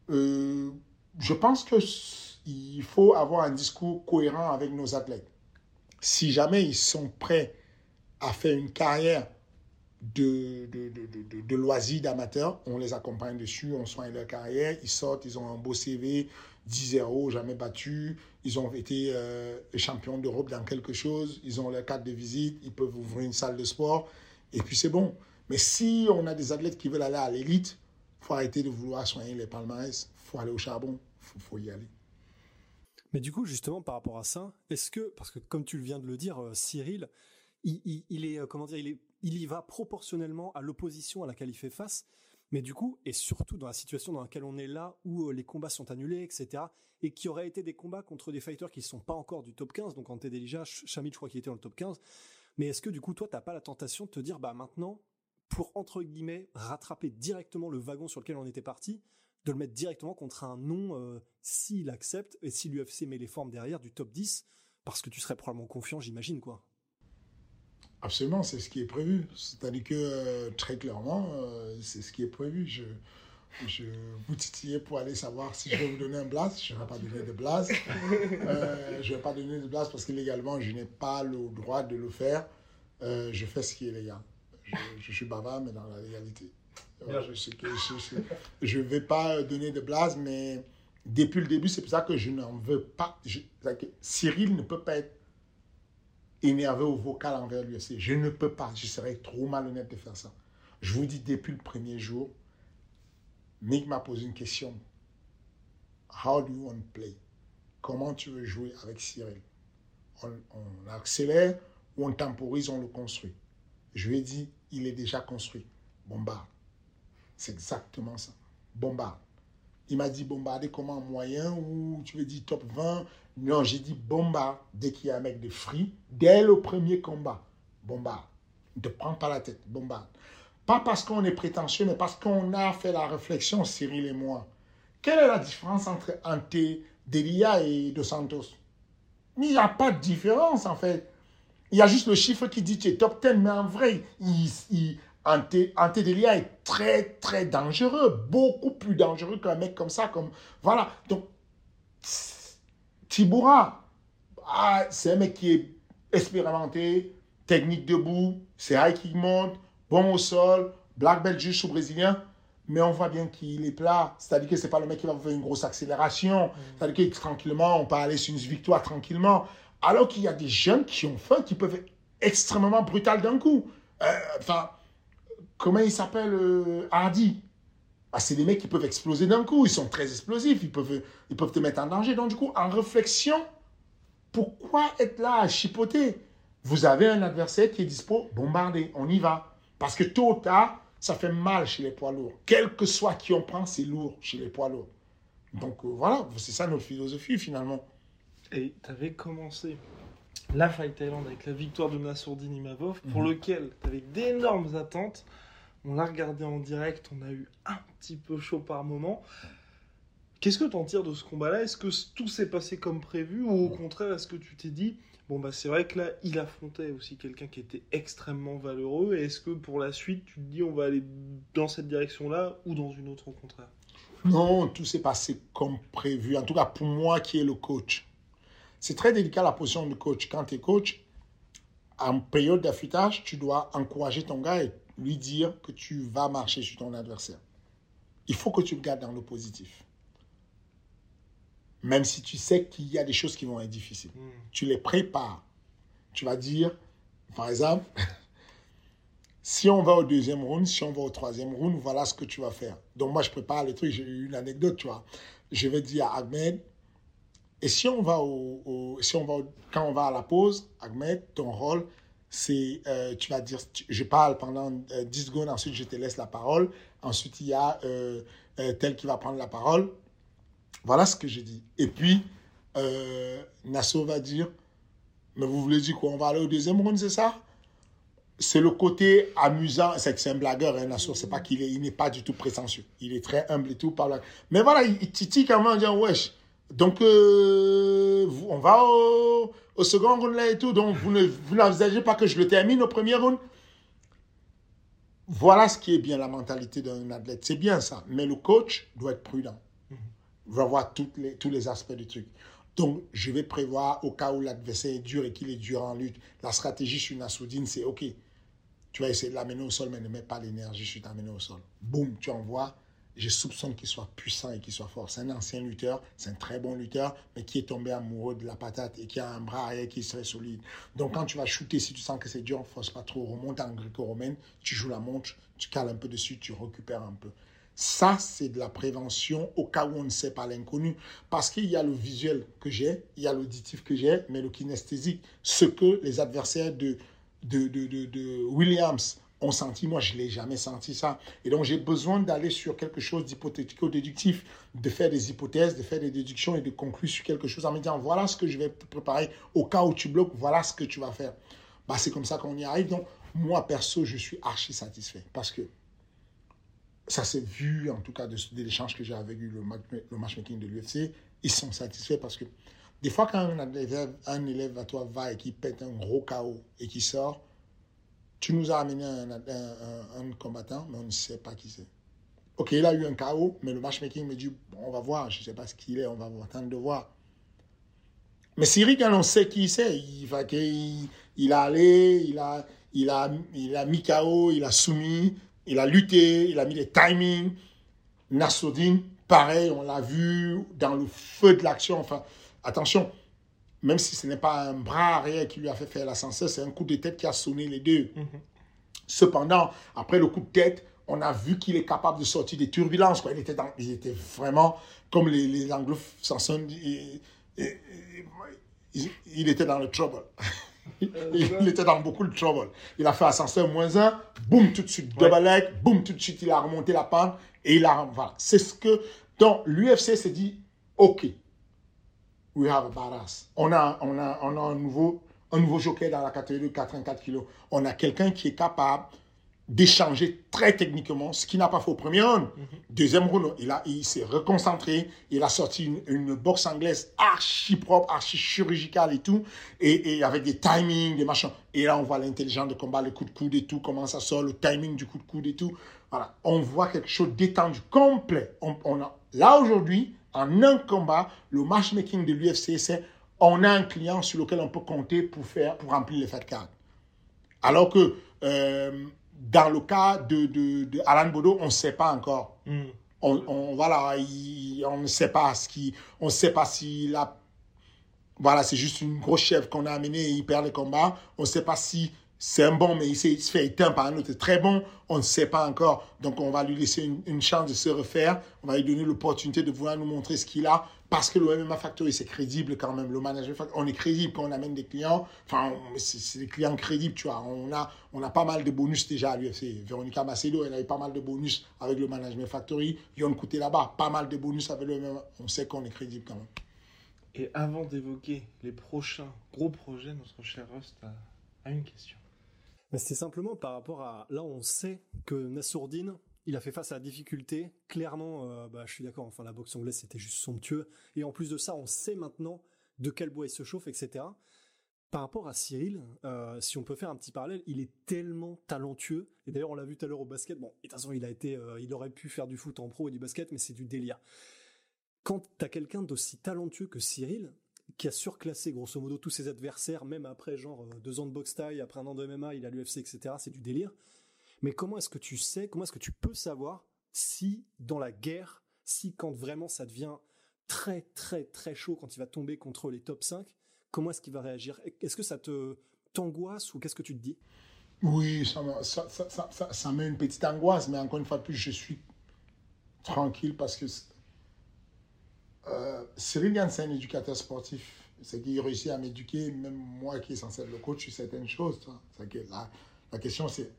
Speaker 2: euh, je pense qu'il faut avoir un discours cohérent avec nos athlètes. Si jamais ils sont prêts à faire une carrière de, de, de, de loisirs d'amateurs. On les accompagne dessus, on soigne leur carrière. Ils sortent, ils ont un beau CV, 10-0, jamais battu. Ils ont été euh, champions d'Europe dans quelque chose. Ils ont leur carte de visite. Ils peuvent ouvrir une salle de sport. Et puis c'est bon. Mais si on a des athlètes qui veulent aller à l'élite, faut arrêter de vouloir soigner les palmarès. Faut aller au charbon. Il faut, y aller.
Speaker 3: Mais du coup, justement, par rapport à ça, est-ce que, parce que comme tu viens de le dire, euh, Cyril, il, est, euh, comment dire, il est il y va proportionnellement à l'opposition à laquelle il fait face. Mais du coup, et surtout dans la situation dans laquelle on est là, où euh, les combats sont annulés, etc., et qui auraient été des combats contre des fighters qui ne sont pas encore du top 15, donc en déjà, Chamil, je crois qu'il était dans le top 15, mais est-ce que du coup, toi, t'as pas la tentation de te dire, bah maintenant, pour entre guillemets rattraper directement le wagon sur lequel on était parti, de le mettre directement contre un nom, euh, s'il accepte, et si l'UFC met les formes derrière du top 10, parce que tu serais probablement confiant, j'imagine, quoi.
Speaker 2: Absolument, c'est ce qui est prévu. C'est-à-dire que euh, très clairement, euh, c'est ce qui est prévu. Je, je vous titillais pour aller savoir si je vais vous donner un blast. Je ne vais pas donner de blast. Euh, je ne vais pas donner de blast parce que légalement, je n'ai pas le droit de le faire. je fais ce qui est légal. Je, suis bavard, mais dans la légalité. je ne vais pas donner de blast, mais depuis le début, c'est pour ça que je n'en veux pas. Cyril ne peut pas être énervé au vocal envers l'UFC. Je ne peux pas, je serais trop malhonnête de faire ça. Je vous dis depuis le premier jour, Nick m'a posé une question. How do you want to play? Comment tu veux jouer avec Cyril? On, on accélère ou on temporise, on le construit? Je lui ai dit, il est déjà construit. Bombarde. C'est exactement ça. Bombarde. Il m'a dit bombarder comment moyen ou tu veux dire top 20 Non, j'ai dit bombarde dès qu'il y a un mec de free, dès le premier combat. Bombarde. Ne te prends pas la tête, bombarde. Pas parce qu'on est prétentieux, mais parce qu'on a fait la réflexion, Cyril et moi. Quelle est la différence entre Ante, Delia et Dos Santos? Il n'y a pas de différence en fait. Il y a juste le chiffre qui dit que tu es top 10, mais en vrai, il, Antédélia est très, très dangereux. Beaucoup plus dangereux qu'un mec comme ça. Comme, voilà. Donc, Tiboura, ah, c'est un mec qui est expérimenté, technique debout, c'est high qui monte, bon au sol, black belt juste au brésilien. Mais on voit bien qu'il est plat. C'est-à-dire que ce n'est pas le mec qui va faire une grosse accélération. Mm. C'est-à-dire que tranquillement, on peut aller sur une victoire tranquillement. Alors qu'il y a des jeunes qui ont faim, qui peuvent être extrêmement brutales d'un coup. Euh, enfin, comment il s'appelle euh, Hardy? Ah, C'est des mecs qui peuvent exploser d'un coup. Ils sont très explosifs. Ils peuvent, ils peuvent te mettre en danger. Donc, du coup, en réflexion, pourquoi être là à chipoter? Vous avez un adversaire qui est dispo, bombardez, on y va. Parce que tôt ou tard, ça fait mal chez les poids lourds. Quel que soit qui on prend, c'est lourd chez les poids lourds. Donc euh, voilà, c'est ça notre philosophie finalement.
Speaker 1: Et tu avais commencé la Fight Thailand avec la victoire de Nassourdine Imavov, pour mhm. lequel tu avais d'énormes attentes. On l'a regardé en direct, on a eu un petit peu chaud par moment. Qu'est-ce que tu en tires de ce combat-là? Est-ce que tout s'est passé comme prévu ou au contraire, est-ce que tu t'es dit, bon, bah c'est vrai que là, il affrontait aussi quelqu'un qui était extrêmement valeureux et est-ce que pour la suite, tu te dis, on va aller dans cette direction-là ou dans une autre au contraire?
Speaker 2: Non, tout s'est passé comme prévu. En tout cas, pour moi qui est le coach. C'est très délicat la position de coach. Quand tu es coach, en période d'affûtage, tu dois encourager ton gars et lui dire que tu vas marcher sur ton adversaire. Il faut que tu le gardes dans le positif. Même si tu sais qu'il y a des choses qui vont être difficiles. Hmm. Tu les prépares. Tu vas dire, par exemple, si on va au deuxième round, si on va au troisième round, voilà ce que tu vas faire. Donc moi, je prépare les trucs. J'ai eu une anecdote, tu vois. Je vais dire à Ahmed, et si on va au, si on va quand on va à la pause, Ahmed, ton rôle, c'est, euh, tu vas dire, je parle pendant 10 euh, secondes, ensuite je te laisse la parole, ensuite il y a euh, tel qui va prendre la parole. Voilà ce que je dis. Et puis, Nassau va dire, mais vous voulez dire quoi? On va aller au deuxième round, c'est ça? C'est le côté amusant, c'est que c'est un blagueur, hein, Nassau, c'est pas qu'il il n'est pas du tout prétentieux. Il est très humble et tout. Par. Mais voilà, il, il titille quand même en disant, wesh, donc, euh, on va au, second round là et tout. Donc, vous n'envisagez pas que je le termine au premier round? Voilà ce qui est bien la mentalité d'un athlète. C'est bien ça. Mais le coach doit être prudent. Il va voir toutes les, tous les aspects du truc. Donc, je vais prévoir au cas où l'adversaire est dur et qu'il est dur en lutte. La stratégie sur Nassoudine, c'est OK. Tu vas essayer de l'amener au sol, mais ne mets pas l'énergie sur t'amener au sol. Boum, tu envoies. Je soupçonne qu'il soit puissant et qu'il soit fort. C'est un ancien lutteur, c'est un très bon lutteur, mais qui est tombé amoureux de la patate et qui a un bras arrière qui serait solide. Donc quand tu vas shooter, si tu sens que c'est dur, force pas trop, remonte en gréco-romaine, tu joues la montre, tu cales un peu dessus, tu récupères un peu. Ça, c'est de la prévention au cas où on ne sait pas l'inconnu. Parce qu'il y a le visuel que j'ai, il y a l'auditif que j'ai, mais le kinesthésique, ce que les adversaires de, de, de, de, Williams senti, moi, je ne l'ai jamais senti ça. Et donc, j'ai besoin d'aller sur quelque chose d'hypothético-déductif, de faire des hypothèses, de faire des déductions et de conclure sur quelque chose en me disant, voilà ce que je vais te préparer au cas où tu bloques, voilà ce que tu vas faire. Bah, c'est comme ça qu'on y arrive. Donc, moi, perso, je suis archi satisfait parce que ça s'est vu, en tout cas, de, l'échange que j'ai avec le, le matchmaking de l'UFC. Ils sont satisfaits parce que des fois, quand un élève, un élève à toi va et qui pète un gros chaos et qui sort, tu nous as amené un, combattant, mais on ne sait pas qui c'est. Ok, il a eu un chaos, mais le matchmaking me dit on va voir, je ne sais pas ce qu'il est, on va attendre de voir. Mais Cyril, quand on sait qui c'est, il, va, il, il a allé, il a, il a, il a mis KO, il a soumis, il a lutté, il a mis les timings. Nassoudine, pareil, on l'a vu dans le feu de l'action. Enfin, attention, même si ce n'est pas un bras arrière qui lui a fait faire l'ascenseur, c'est un coup de tête qui a sonné les deux. Mhm. Cependant, après le coup de tête, on a vu qu'il est capable de sortir des turbulences. Quoi. Il, était dans, il était vraiment, comme les, les anglophones, il, il, il, était dans le trouble. Euh, il était dans beaucoup de trouble. Il a fait ascenseur moins 1, boum, tout de suite, double leg, boum, tout de suite, il a remonté la pente et il a. Voilà. C'est ce que. Donc, l'UFC s'est dit OK, we have a badass. On a, on a, on a un, nouveau, un nouveau jockey dans la catégorie de 84 kilos. On a quelqu'un qui est capable d'échanger très techniquement, ce qu'il n'a pas fait au premier round. Mhm. Deuxième round, il, a, il s'est reconcentré, il a sorti une, une, boxe anglaise archi propre, archi chirurgicale et tout, et, et, avec des timings, des machins. Et là, on voit l'intelligence de combat, le coup de coude et tout, comment ça sort, le timing du coup de coude et tout. Voilà, on voit quelque chose d'étendu, complet. On, on a, là, aujourd'hui, en un combat, le matchmaking de l'UFC, c'est on a un client sur lequel on peut compter pour, faire, pour remplir les fat cards. Alors que... Euh, dans le cas de, de, de Alan Bodo, on ne sait pas encore. Hmm. On, on, voilà, on ne sait pas ce qui, on sait pas s'il a, voilà, c'est juste une grosse chèvre qu'on a amenée et il perd le combat. On ne sait pas si c'est un bon, mais il, il, se fait éteindre par un autre très bon. On ne sait pas encore. Donc, on va lui laisser une, chance de se refaire. On va lui donner l'opportunité de vouloir nous montrer ce qu'il a. Parce que le MMA Factory, c'est crédible quand même. Le management on est crédible quand on amène des clients. Enfin, c'est des clients crédibles, tu vois. On a, on a pas mal de bonus déjà à l'UFC. Véronica Macedo, elle avait pas mal de bonus avec le Management Factory. Yon Côté là-bas, pas mal de bonus avec le MMA. On sait qu'on est crédible quand même.
Speaker 1: Et avant d'évoquer les prochains gros projets, notre cher Rust a, une question.
Speaker 3: C'est simplement par rapport à. Là, on sait que Nassourdine, il a fait face à la difficulté. Clairement, euh, bah, je suis d'accord. Enfin, la boxe anglaise, c'était juste somptueux. Et en plus de ça, on sait maintenant de quel bois il se chauffe, etc. Par rapport à Cyril, euh, si on peut faire un petit parallèle, il est tellement talentueux. Et d'ailleurs, on l'a vu tout à l'heure au basket. Bon, de toute façon, il a été, euh, il aurait pu faire du foot en pro et du basket, mais c'est du délire. Quand t'as quelqu'un d'aussi talentueux que Cyril, qui a surclassé grosso modo tous ses adversaires, même après genre deux ans de boxe taille, après un an de MMA, il a l'UFC, etc. C'est du délire. Mais comment est-ce que tu sais, comment est-ce que tu peux savoir si dans la guerre, si quand vraiment ça devient très très très chaud, quand il va tomber contre les top 5, comment est-ce qu'il va réagir? Est-ce que ça te t'angoisse ou qu'est-ce que tu te dis?
Speaker 2: Oui, ça, ça, ça, ça, met une petite angoisse, mais encore une fois de plus, je suis tranquille parce que euh, Cyril Gann, c'est un éducateur sportif. C'est qu'il réussit à m'éduquer, même moi qui est censé être le coach, sur certaines choses. la, question, c'est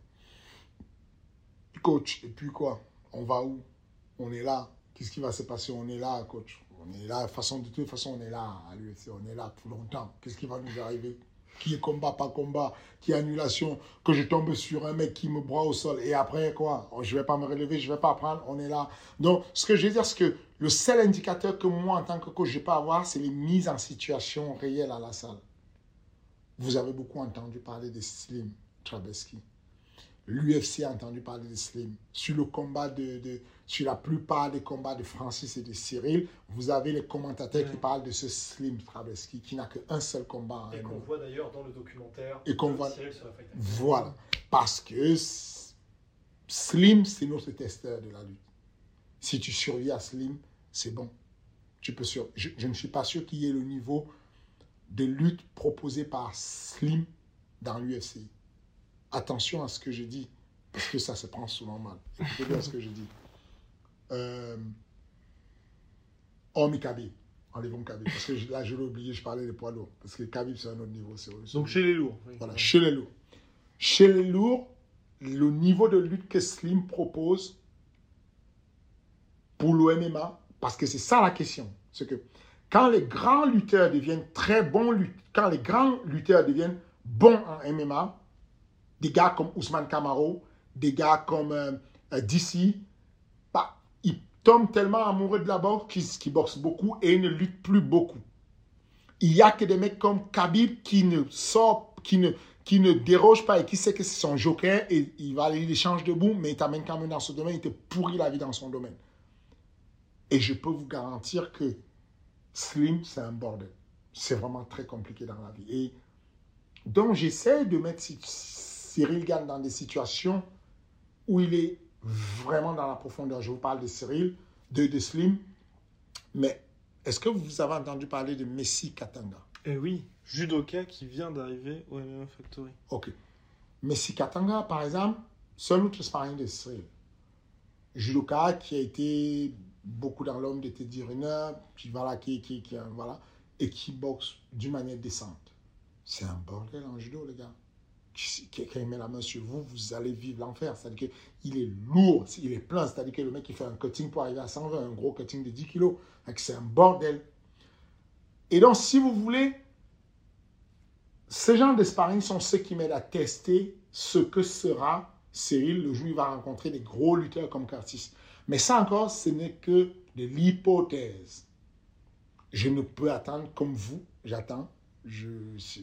Speaker 2: coach, et puis quoi? On va où? On est là. Qu'est-ce qui va se passer? On est là, coach. On est là, façon, de toute façon, on est là on est là pour longtemps. Qu'est-ce qui va nous arriver? Qui est combat, pas combat Qui est annulation Que je tombe sur un mec qui me broie au sol et après quoi? Oh, Je vais pas me relever, je vais pas apprendre, on est là. Donc, ce que je veux dire, c'est que le seul indicateur que moi, en tant que coach, je peux avoir, c'est les mises en situation réelles à la salle. Vous avez beaucoup entendu parler de Slim Trabeski. L'UFC a entendu parler de Slim. Sur le combat de, de, sur la plupart des combats de Francis et de Cyril, vous avez les commentateurs qui parlent de ce Slim Traveski qui n'a qu'un seul combat.
Speaker 3: Et qu'on voit d'ailleurs dans le documentaire
Speaker 2: et qu'on voit...
Speaker 3: Cyril sur la
Speaker 2: Voilà. Parce que Slim, c'est notre testeur de la lutte. Si tu survis à Slim, c'est bon. Tu peux sur... je, je ne suis pas sûr qu'il y ait le niveau de lutte proposé par Slim dans l'UFC. Attention à ce que je dis, parce que ça se prend souvent mal. Écoutez bien ce que je dis. Euh, hormis Khabib, enlevons Khabib, parce que là, je l'ai oublié, je parlais des poids lourds, parce que Khabib, c'est un autre niveau.
Speaker 1: Donc chez les lourds.
Speaker 2: Voilà, chez les lourds. Chez les lourds, le niveau de lutte que Slim propose pour l'OMMA, parce que c'est ça la question, c'est que quand les grands lutteurs deviennent très bons lutteurs, quand les grands lutteurs deviennent bons en MMA, des gars comme Ousmane Camaro, des gars comme euh, euh, DC, bah, ils tombent tellement amoureux de la boxe qu'ils boxent beaucoup et ils ne luttent plus beaucoup. Il n'y a que des mecs comme Khabib qui ne sort, qui ne, qui ne déroge pas et qui sait que c'est son joker et il va aller l'échange debout, mais il t'amène quand même dans ce domaine, il te pourrit la vie dans son domaine. Et je peux vous garantir que Slim, c'est un bordel. C'est vraiment très compliqué dans la vie. Et donc, j'essaie de mettre Cyril Gann dans des situations où il est vraiment dans la profondeur. Je vous parle de Cyril, de, de Slim, mais est-ce que vous avez entendu parler de Messi Katanga?
Speaker 1: Eh oui, judoka qui vient d'arriver au MMA Factory.
Speaker 2: Ok. Messi Katanga, par exemple, seul autre sparring de Cyril. Judoka qui a été beaucoup dans l'homme de Teddy Riner, puis voilà, qui, qui, qui, voilà, et qui boxe d'une manière décente. C'est un bordel en judo, les gars. Quand il met la main sur vous, vous allez vivre l'enfer. C'est-à-dire qu'il est lourd, il est plein. C'est-à-dire que le mec, il fait un cutting pour arriver à 120, un gros cutting de 10 kilos. C'est un bordel. Et donc, si vous voulez, ces gens de sparring sont ceux qui m'aident à tester ce que sera Cyril le jour où il va rencontrer des gros lutteurs comme Curtis. Mais ça encore, ce n'est que de l'hypothèse. Je ne peux attendre comme vous, j'attends.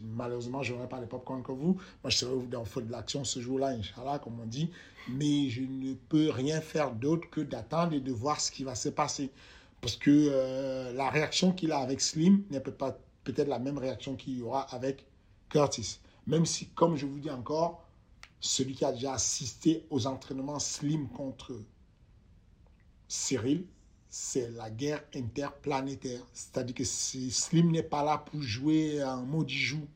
Speaker 2: Malheureusement, je n'aurai pas les popcorn que vous. Moi, je serai dans le feu de l'action ce jour-là, Inch'Allah, comme on dit. Mais je ne peux rien faire d'autre que d'attendre et de voir ce qui va se passer. Parce que euh, la réaction qu'il a avec Slim n'est peut-être peut la même réaction qu'il y aura avec Curtis. Même si, comme je vous dis encore, celui qui a déjà assisté aux entraînements Slim contre Cyril, c'est la guerre interplanétaire. C'est-à-dire que si Slim n'est pas là pour jouer en maudit joue,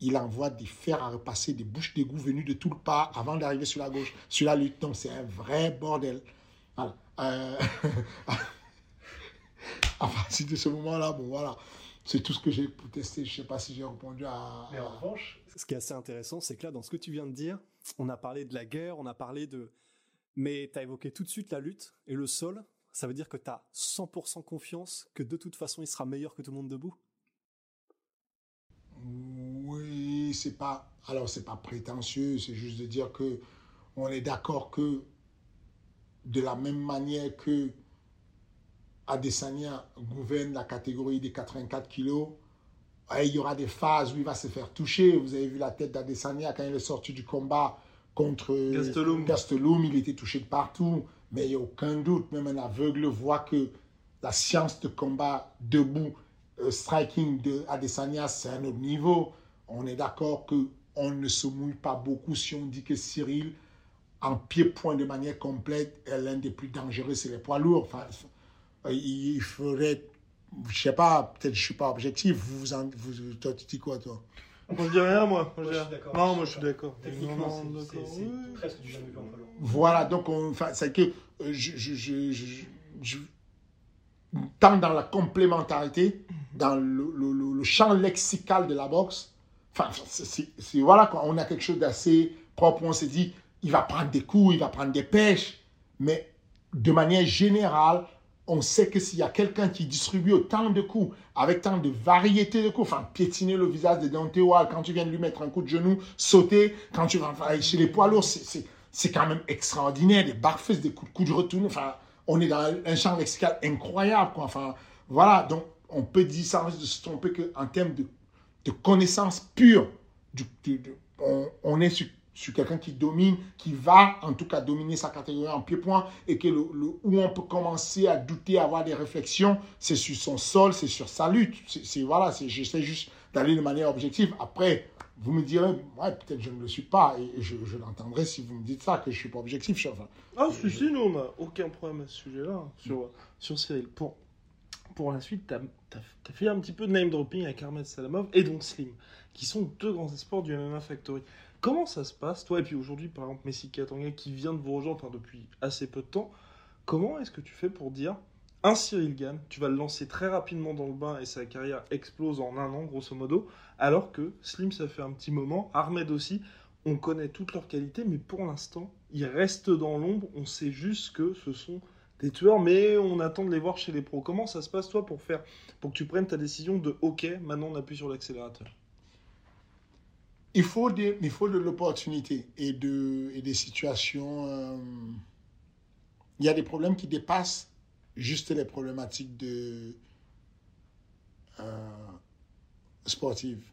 Speaker 2: il envoie des fers à repasser, des bouches d'égout venues de tout le pas avant d'arriver sur la gauche, sur la lutte. Donc c'est un vrai bordel. Voilà. Euh, à partir de ce moment-là, bon voilà. C'est tout ce que j'ai pour tester. Je ne sais pas si j'ai répondu à.
Speaker 3: Mais en revanche, ce qui est assez intéressant, c'est que là, dans ce que tu viens de dire, on a parlé de la guerre, on a parlé de mais tu as évoqué tout de suite la lutte et le sol. Ça veut dire que tu as 100% confiance que de toute façon, il sera meilleur que tout le monde debout?
Speaker 2: Oui, c'est pas. Alors, c'est pas prétentieux, c'est juste de dire que on est d'accord que de la même manière que Adesanya gouverne la catégorie des 84 kilos, il y aura des phases où il va se faire toucher. Vous avez vu la tête d'Adesanya quand il est sorti du combat contre Gastelum. il était touché de partout, mais il n'y a aucun doute, même un aveugle voit que la science de combat debout, euh, striking de Adesanya, c'est un autre niveau. On est d'accord que on ne se mouille pas beaucoup si on dit que Cyril, en pied-point de manière complète, est l'un des plus dangereux, c'est les poids lourds. Enfin, il faudrait, je sais pas, peut-être je suis pas objectif. Vous, vous, toi, tu dis quoi, toi?
Speaker 1: Moi je dis rien, moi. moi, je suis non, moi je suis d'accord. Techniquement,
Speaker 2: c'est presque du jamais Voilà, donc enfin, c'est que euh, je, je, je, je, tant dans la complémentarité, dans le, le, le, champ lexical de la boxe, enfin, c'est voilà, on a quelque chose d'assez propre. On s'est dit, il va prendre des coups, il va prendre des pêches, mais de manière générale, on sait que s'il y a quelqu'un qui distribue autant de coups, avec tant de variété de coups, enfin, piétiner le visage de Dante Wall, quand tu viens de lui mettre un coup de genou, sauter, quand tu vas chez les poids lourds, c'est quand même extraordinaire, des barfes, des coups de, coups de retour, enfin, on est dans un champ lexical incroyable, quoi, enfin, voilà, donc, on peut dire sans risque de se tromper qu'en termes de, de connaissances pures, du, on, on est sur sur quelqu'un qui domine, qui va en tout cas dominer sa catégorie en pied-point et que le, où on peut commencer à douter, à avoir des réflexions, c'est sur son sol, c'est sur sa lutte. C'est voilà, j'essaie juste d'aller de manière objective. Après, Vous me direz, ouais, peut-être je ne le suis pas, et je, je l'entendrai si vous me dites ça, que je ne suis pas objectif. Je, enfin,
Speaker 1: Ah, si, si, nous, on n'a aucun problème à ce sujet-là, sur, sur Cyril. Pour, pour la suite, tu as, fait un petit peu de name dropping avec Ahmed Salamov et donc Slim, qui sont deux grands espoirs du MMA Factory. Comment ça se passe, toi, et puis aujourd'hui, par exemple, Messi Katanga, qui vient de vous rejoindre depuis assez peu de temps, comment est-ce que tu fais pour dire un Cyril Gann, tu vas le lancer très rapidement dans le bain et sa carrière explose en un an, grosso modo, alors que Slim, ça fait un petit moment, Ahmed aussi, on connaît toutes leurs qualités, mais pour l'instant, ils restent dans l'ombre, on sait juste que ce sont des tueurs, mais on attend de les voir chez les pros. Comment ça se passe, toi, pour, faire, pour que tu prennes ta décision de OK, maintenant on appuie sur l'accélérateur?
Speaker 2: Il faut, il faut de l'opportunité et, de, et des situations. Euh, il y a des problèmes qui dépassent juste les problématiques de, euh, sportives.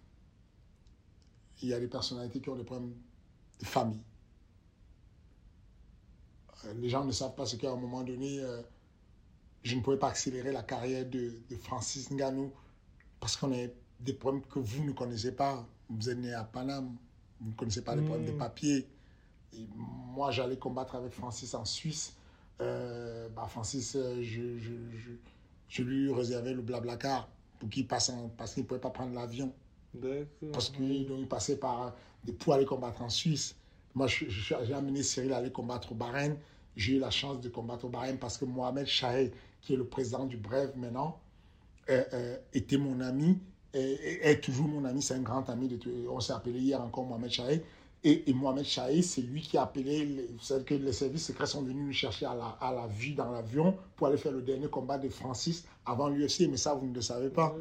Speaker 2: Il y a des personnalités qui ont des problèmes de famille. Euh, les gens ne savent pas ce qu'à un moment donné, je ne pouvais pas accélérer la carrière de, de Francis Ngannou parce qu'on a des problèmes que vous ne connaissez pas. Vous êtes né à Paname, vous ne connaissez pas les problèmes de
Speaker 1: Mm.
Speaker 2: papier. Et moi, j'allais combattre avec Francis en Suisse. Euh, bah, Francis, euh, je, je, je, je lui réservais le blablacar pour qu'il passe en- parce qu'il ne pouvait pas prendre l'avion. Parce qu'il passait par des pour aller combattre en Suisse. Moi, j'ai amené Cyril à aller combattre au Bahreïn. J'ai eu la chance de combattre au Bahreïn parce que Mohamed Chahed, qui est le président du Brève maintenant, euh, euh, était mon ami, est toujours mon ami, c'est un grand ami. De, on s'est appelé hier encore Mohamed Chahed. Et, et Mohamed Chahed, c'est lui qui a appelé, les- vous savez que les services secrets sont venus nous chercher à la, à la vue dans l'avion pour aller faire le dernier combat de Francis avant l'UFC, mais ça, vous ne le savez pas.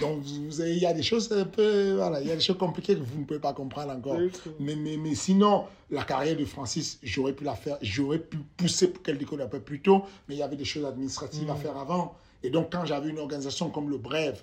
Speaker 2: Donc, vous il y a des choses un peu, voilà, il y a des choses compliquées que vous ne pouvez pas comprendre encore. Mais, mais, mais sinon, la carrière de Francis, j'aurais pu la faire, j'aurais pu pousser pour qu'elle décolle un peu plus tôt, mais il y avait des choses administratives à faire avant. Et donc, quand j'avais une organisation comme le Brève,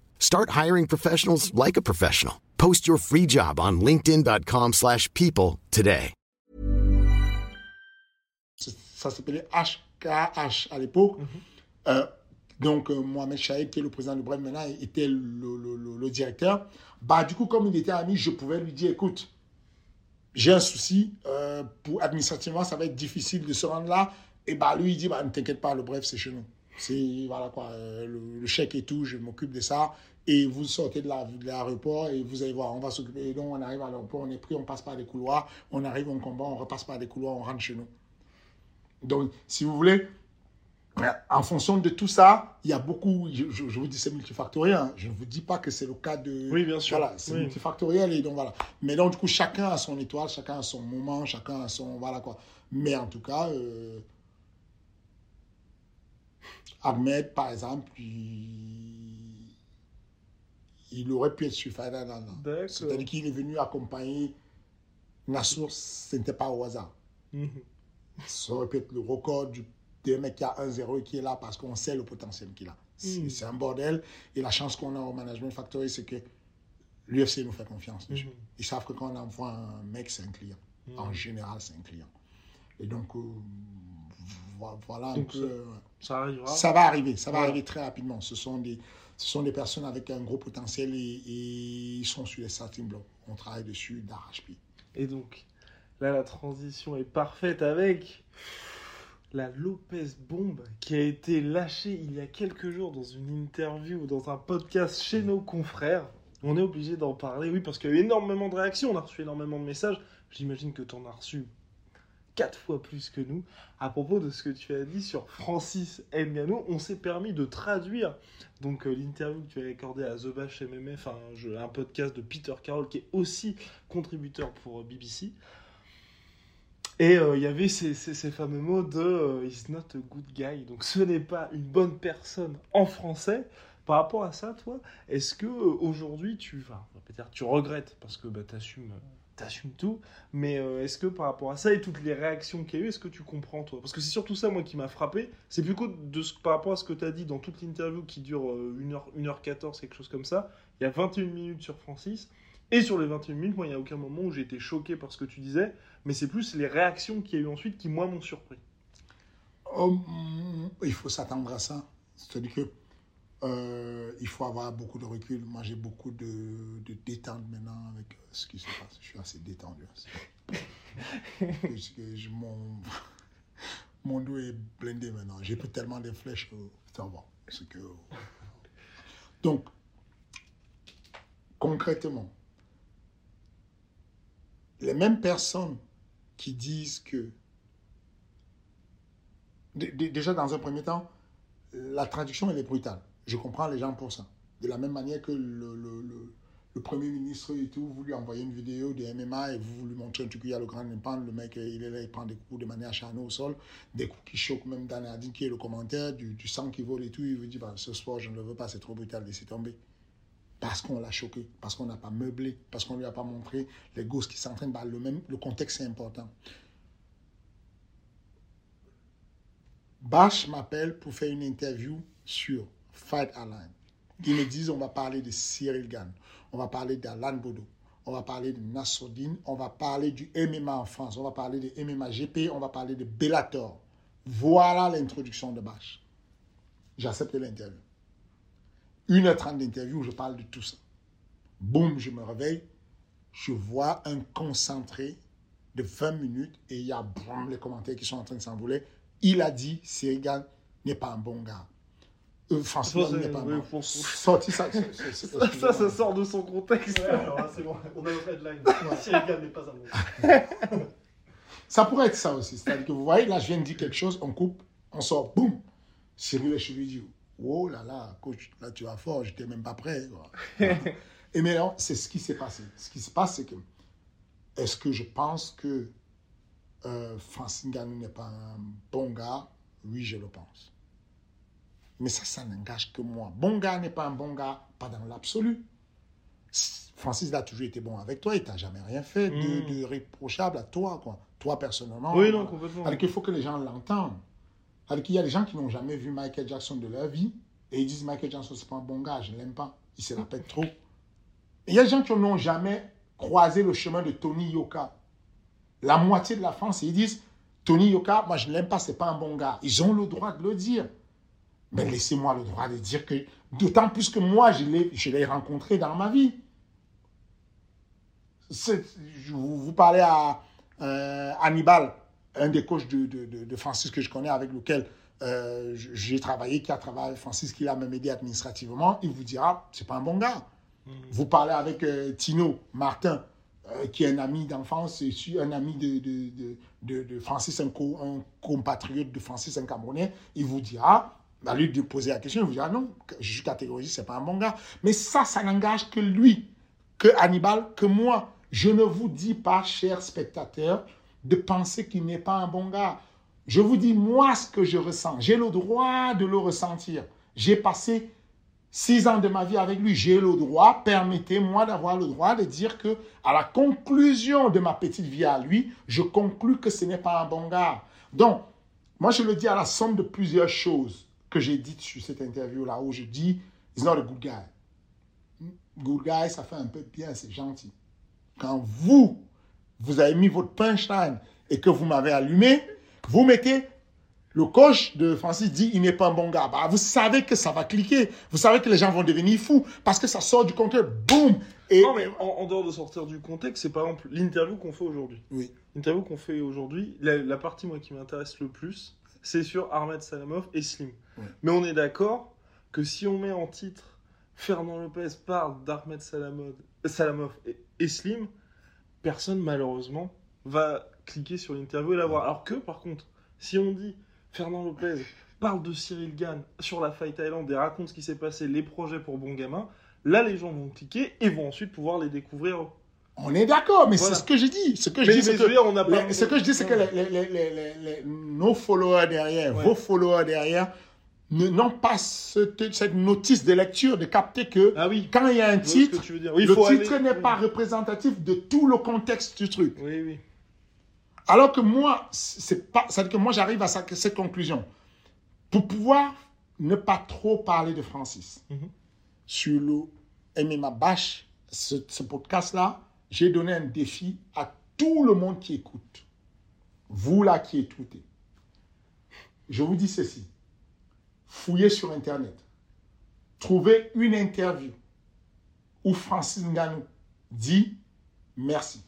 Speaker 4: Start hiring professionals like a professional. Post your free job on linkedin.com/people slash people today.
Speaker 2: ça s'appelait HKH à l'époque. Euh, donc, euh, Mohamed Chahed, qui est le président du Brève maintenant, était le, le- le- le directeur. Bah, du coup, comme il était ami, je pouvais lui dire, écoute, j'ai un souci, euh, pour, administrativement, ça va être difficile de se rendre là. Et bah, lui, il dit, bah, ne t'inquiète pas, le Brève, c'est chez nous. C'est, voilà quoi, euh, le, le chèque et tout, je m'occupe de ça. Et vous sortez de la- l'aéroport et vous allez voir, on va s'occuper. Et donc, on arrive à l'aéroport, on est pris, on passe par des couloirs, on arrive, on combat, on repasse par des couloirs, on rentre chez nous. Donc, si vous voulez, euh, en fonction de tout ça, il y a beaucoup, je, je- je vous dis c'est multifactoriel, hein. je ne vous dis pas que c'est le cas de...
Speaker 1: Oui, bien sûr.
Speaker 2: Voilà, c'est
Speaker 1: Oui.
Speaker 2: multifactoriel et donc voilà. Mais donc du coup, chacun a son étoile, chacun a son moment, chacun a son... Voilà quoi. Mais en tout cas, euh, Ahmed, par exemple, il, il aurait pu être sur hein.
Speaker 1: D'accord.
Speaker 2: C'est-à-dire qu'il est venu accompagner Nassour, ce n'était pas au hasard.
Speaker 1: Mhm.
Speaker 2: Ça aurait pu être le record du, d'un mec qui a 1-0 et qui est là parce qu'on sait le potentiel qu'il a. C'est,
Speaker 1: Mm.
Speaker 2: c'est un bordel. Et la chance qu'on a au Management Factory, c'est que l'UFC nous fait confiance.
Speaker 1: Mhm.
Speaker 2: Ils savent que quand on envoie un mec, c'est un client.
Speaker 1: Mm.
Speaker 2: En général, c'est un client. Et donc, euh, vo- voilà un peu.
Speaker 1: ça- Ça arrivera.
Speaker 2: ça va arriver, ça va
Speaker 1: Ouais.
Speaker 2: arriver très rapidement. Ce sont des, ce sont des personnes avec un gros potentiel et, ils sont sur les starting blocks. On travaille dessus d'arrache-pied.
Speaker 1: Et donc, là, la transition est parfaite avec la Lopez bombe qui a été lâchée il y a quelques jours dans une interview, dans un podcast chez nos confrères. On est obligé d'en parler, oui, parce qu'il y a eu énormément de réactions, on a reçu énormément de messages. J'imagine que tu en as reçu quatre fois plus que nous. À propos de ce que tu as dit sur Francis Ngannou, on s'est permis de traduire donc euh, l'interview que tu as accordée à The Bash MMA, enfin un podcast de Peter Carroll qui est aussi contributeur pour euh, BBC. Et euh, il y avait ces, fameux mots de euh, not a good guy. Donc ce n'est pas une bonne personne en français. Par rapport à ça, toi, est-ce que aujourd'hui tu dire tu regrettes parce que bah, tu assumes t'assumes tout. Mais euh, est-ce que par rapport à ça et toutes les réactions qu'il y a eu, est-ce que tu comprends toi? Parce que c'est surtout ça moi qui m'a frappé. C'est plutôt de ce, par rapport à ce que tu as dit dans toute l'interview qui dure 1h, 1h14, quelque chose comme ça. Il y a 21 minutes sur Francis. Et sur les 21 minutes, moi, il n'y a aucun moment où j'ai été choqué par ce que tu disais. Mais c'est plus les réactions qu'il y a eu ensuite qui, moi, m'ont surpris.
Speaker 2: Oh, mm, il faut s'attendre à ça. C'est-à-dire que euh, il faut avoir beaucoup de recul. Moi, j'ai beaucoup de, de, détente maintenant avec euh, ce qui se passe. Je suis assez détendu. je, mon, mon dos est blindé maintenant. J'ai plus tellement de flèches que ça va. Que... Donc, concrètement, les mêmes personnes qui disent que, déjà dans un premier temps, la traduction, elle est brutale. Je comprends les gens pour ça. De la même manière que le, Premier ministre et tout, vous lui envoyez une vidéo de MMA et vous lui montrez un truc, il y a le grand impact, le mec, il est là, il prend des coups de manière acharnée au sol, des coups qui choquent même dans Adin qui est le commentaire, du, sang qui vole et tout, il vous dit, bah, ce sport, je ne le veux pas, c'est trop brutal, laissez tomber. Parce qu'on l'a choqué, parce qu'on n'a pas meublé, parce qu'on ne lui a pas montré les gosses qui s'entraînent. Bah, le, le contexte, est important. Bash m'appelle pour faire une interview sur Fight Align. Ils me disent on va parler de Cyril Gann, on va parler d'Alan Bodo, on va parler de Nassoudine, on va parler du MMA en France, on va parler de MMA GP, on va parler de Bellator. Voilà l'introduction de Bash. J'accepte l'interview. Une heure trente d'interview où je parle de tout ça. Boum, je me réveille, je vois un concentré de 20 minutes et il y a les commentaires qui sont en train de s'envoler. Il a dit Cyril Gann n'est pas un bon gars. Euh, franchement, il n'est pas.
Speaker 1: Sorti ça, ça, ça, sort de son contexte.
Speaker 3: c'est bon, on a notre headline. Cyril Gann n'est pas un
Speaker 2: ça pourrait être ça aussi. C'est-à-dire que vous voyez, là, je viens de dire quelque chose, on coupe, on sort, boum. Cyril je lui dis, oh là là, coach, là tu vas fort, je n'étais même pas prêt. Et maintenant, c'est ce qui s'est passé. Ce qui se passe, c'est que, est-ce que je pense que euh, Francine Ganou n'est pas un bon gars? Oui, je le pense. Mais ça, ça n'engage que moi. Bon gars n'est pas un bon gars, pas dans l'absolu. Francis a toujours été bon avec toi, il t'a jamais rien fait de, de, reprochable à toi, quoi. Toi, personnellement.
Speaker 1: Oui, non, complètement.
Speaker 2: Alors qu'il faut que les gens l'entendent. Alors qu'il y a des gens qui n'ont jamais vu Michael Jackson de leur vie et ils disent Michael Jackson, c'est pas un bon gars, je ne l'aime pas. Il se la pète trop. Il y a des gens qui n'ont jamais croisé le chemin de Tony Yoka. La moitié de la France, ils disent Tony Yoka, moi je ne l'aime pas, c'est pas un bon gars. Ils ont le droit de le dire. Mais laissez-moi le droit de dire que, d'autant plus que moi, je l'ai rencontré dans ma vie. Vous, vous, parlez à euh, Hannibal, un des coachs de, de, Francis que je connais, avec lequel euh, j'ai travaillé, qui a travaillé avec Francis, qui l'a même aidé administrativement, il vous dira, c'est pas un bon gars. Mm. Vous parlez avec euh, Tino Martin, qui est un ami d'enfance, un ami de, de, Francis, un, un, compatriote de Francis, un Camerounais, il vous dira, à lui de poser la question, il vous dira non, je suis catégorisé, c'est pas un bon gars. Mais ça, ça n'engage que lui, que Hannibal, que moi. Je ne vous dis pas, chers spectateurs, de penser qu'il n'est pas un bon gars. Je vous dis, moi, ce que je ressens. J'ai le droit de le ressentir. J'ai passé six ans de ma vie avec lui. J'ai le droit, permettez-moi d'avoir le droit de dire que, à la conclusion de ma petite vie à lui, je conclus que ce n'est pas un bon gars. Donc, moi, je le dis à la somme de plusieurs choses que j'ai dites sur cette interview-là, où je dis, he's not a good guy. Good guy, ça fait un peu bien, c'est gentil. Quand vous, vous avez mis votre punchline et que vous m'avez allumé, vous mettez le coach de Francis dit il n'est pas un bon gars. Bah, vous savez que ça va cliquer. Vous savez que les gens vont devenir fous parce que ça sort du contexte. Boum
Speaker 1: et... Non, mais en, dehors de sortir du contexte, c'est par exemple l'interview qu'on fait aujourd'hui.
Speaker 2: Oui.
Speaker 1: L'interview qu'on fait aujourd'hui, la, partie moi qui m'intéresse le plus, c'est sur Ahmed Salamov et Slim. Mais on est d'accord que si on met en titre Fernand Lopez parle d'Ahmed Salamov et Slim, personne malheureusement va cliquer sur l'interview et la voir. Alors que par contre, si on dit Fernand Lopez parle de Cyril Gann sur la Fight Island et raconte ce qui s'est passé, les projets pour Bon Gamin, là les gens vont cliquer et vont ensuite pouvoir les découvrir.
Speaker 2: On est d'accord, mais c'est ce que j'ai dit. Ce que je dis, c'est que, ce que je dis, c'est que les, nos followers derrière, vos followers derrière, ne- n'ont pas cette, cette notice de lecture de capter que
Speaker 1: Ah oui.
Speaker 2: quand il y a un titre.
Speaker 1: Oui,
Speaker 2: le titre
Speaker 1: aller-
Speaker 2: n'est
Speaker 1: oui.
Speaker 2: pas représentatif de tout le contexte du truc. Alors que moi, c'est pas, c'est que moi j'arrive à cette conclusion. Pour pouvoir ne pas trop parler de Francis
Speaker 1: Mhm.
Speaker 2: sur le MMA Bash, ce, ce podcast-là, j'ai donné un défi à tout le monde qui écoute. Vous là qui écoutez. Je vous dis ceci. Fouillez sur Internet. Trouvez une interview où Francis Ngannou dit merci.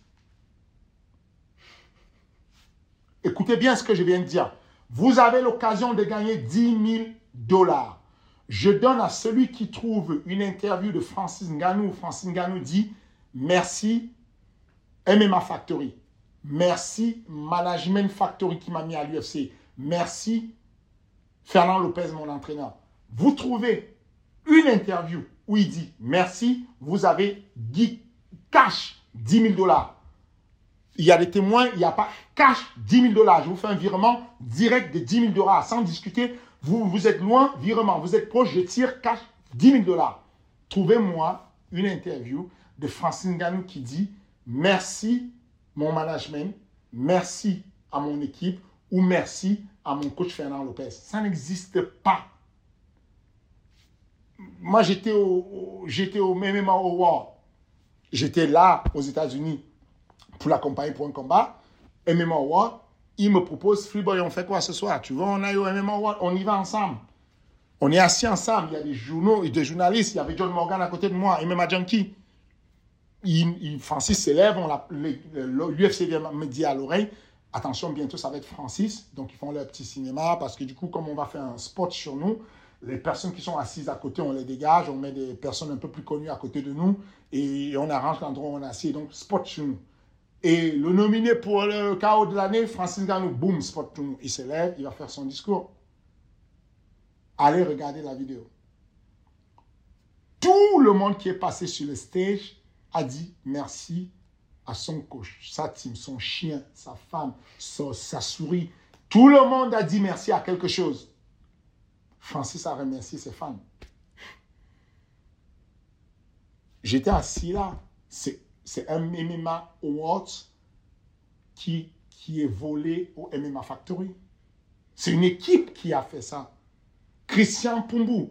Speaker 2: Écoutez bien ce que je viens de dire. Vous avez l'occasion de gagner 10 000 dollars. Je donne à celui qui trouve une interview de Francis Ngannou. Francis Ngannou dit merci MMA Factory. Merci Management Factory qui m'a mis à l'UFC. Merci Fernand Lopez, mon entraîneur. Vous trouvez une interview où il dit merci, vous avez dit cash 10 000 dollars. Il y a des témoins, il n'y a pas cash 10 000 dollars. Je vous fais un virement direct de 10 000 dollars sans discuter. Vous, vous êtes loin, virement. Vous êtes proche, je tire cash 10 000 dollars. Trouvez-moi une interview de Francine Ganou qui dit merci mon management, merci à mon équipe ou merci à mon coach Fernand Lopez. Ça n'existe pas. Moi, j'étais au, j'étais au MMA Award. J'étais là aux États-Unis pour l'accompagner pour un combat. MMA Award, il me propose, Freeboy, on fait quoi ce soir? Tu veux, on aille au MMA Award, on y va ensemble. On est assis ensemble, il y a des journaux, des journalistes, il y avait John Morgan à côté de moi, MMA Junkie. Il, Francis s'élève, l'UFC vient me dire à l'oreille, attention, bientôt ça va être Francis. Donc ils font leur petit cinéma parce que du coup, comme on va faire un spot sur nous, les personnes qui sont assises à côté, on les dégage, on met des personnes un peu plus connues à côté de nous et on arrange l'endroit où on est. Donc spot sur nous. Et le nominé pour le chaos de l'année, Francis Ganou, boum, spot sur nous. Il s'élève, il va faire son discours. Allez regarder la vidéo. Tout le monde qui est passé sur le stage a dit merci à son coach, sa team, son chien, sa femme, sa, souris. Tout le monde a dit merci à quelque chose. Francis a remercié ses fans. J'étais assis là. C'est un MMA Awards qui, qui est volé au MMA Factory. C'est une équipe qui a fait ça. Christian Pumbu,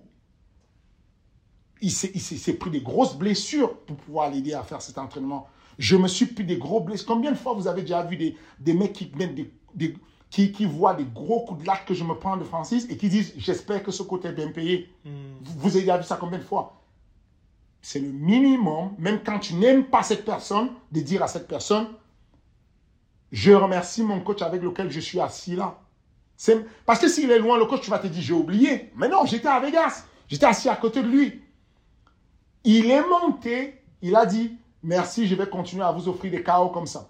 Speaker 2: il s'est pris des grosses blessures pour pouvoir l'aider à faire cet entraînement. Je me suis pris des gros blessures. Combien de fois vous avez déjà vu des, des mecs qui, mettent des, des- qui, qui voient des gros coups de latte que je me prends de Francis et qui disent J'espère que ce côté est bien payé. Vous, vous avez déjà vu ça combien de fois? C'est le minimum, même quand tu n'aimes pas cette personne, de dire à cette personne Je remercie mon coach avec lequel je suis assis là. Parce que s'il est loin, le coach, tu vas te dire, j'ai oublié. Mais non, j'étais à Vegas. J'étais assis à côté de lui. Il est monté. Il a dit, merci, je vais continuer à vous offrir des chaos comme ça.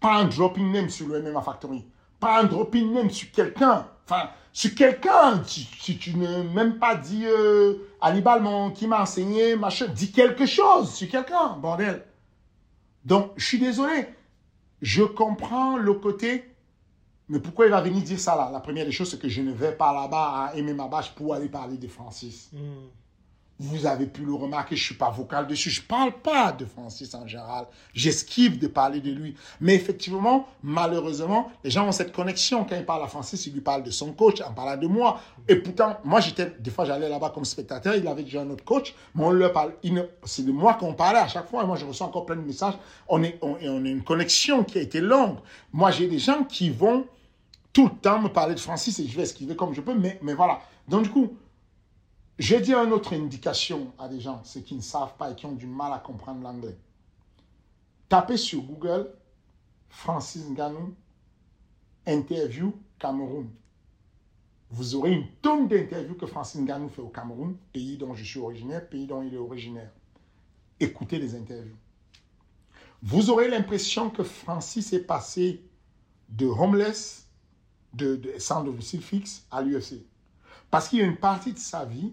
Speaker 2: Pas un dropping name sur le MMA Factory. Pas un dropping name sur quelqu'un. Enfin, sur quelqu'un. Si tu, tu même pas dit, euh, Hannibal, qui m'a enseigné, machin. Dis quelque chose sur quelqu'un, bordel. Donc, je suis désolé. Je comprends le côté mais pourquoi il va venir dire ça là? La première des choses, c'est que je ne vais pas là-bas à aimer ma bâche pour aller parler de Francis. Vous avez pu le remarquer, je ne suis pas vocal dessus. Je ne parle pas de Francis en général. J'esquive de parler de lui. Mais effectivement, malheureusement, les gens ont cette connexion. Quand ils parlent à Francis, ils lui parlent de son coach, en parlant de moi. Et pourtant, moi, j'étais, des fois, j'allais là-bas comme spectateur. Il avait déjà un autre coach. Mais on leur parle. C'est de moi qu'on parlait à chaque fois. Et moi, je reçois encore plein de messages. On on, a une connexion qui a été longue. Moi, j'ai des gens qui vont tout le temps me parler de Francis et je vais esquiver comme je peux. Mais voilà. Donc, du coup, j'ai dit une autre indication à des gens, ceux qui ne savent pas et qui ont du mal à comprendre l'anglais. Tapez sur Google Francis Ngannou interview Cameroun. Vous aurez une tonne d'interviews que Francis Ngannou fait au Cameroun, pays dont je suis originaire, pays dont il est originaire. Écoutez les interviews. Vous aurez l'impression que Francis est passé de homeless, de, de sans domicile fixe à l'UFC. Parce qu'il y a une partie de sa vie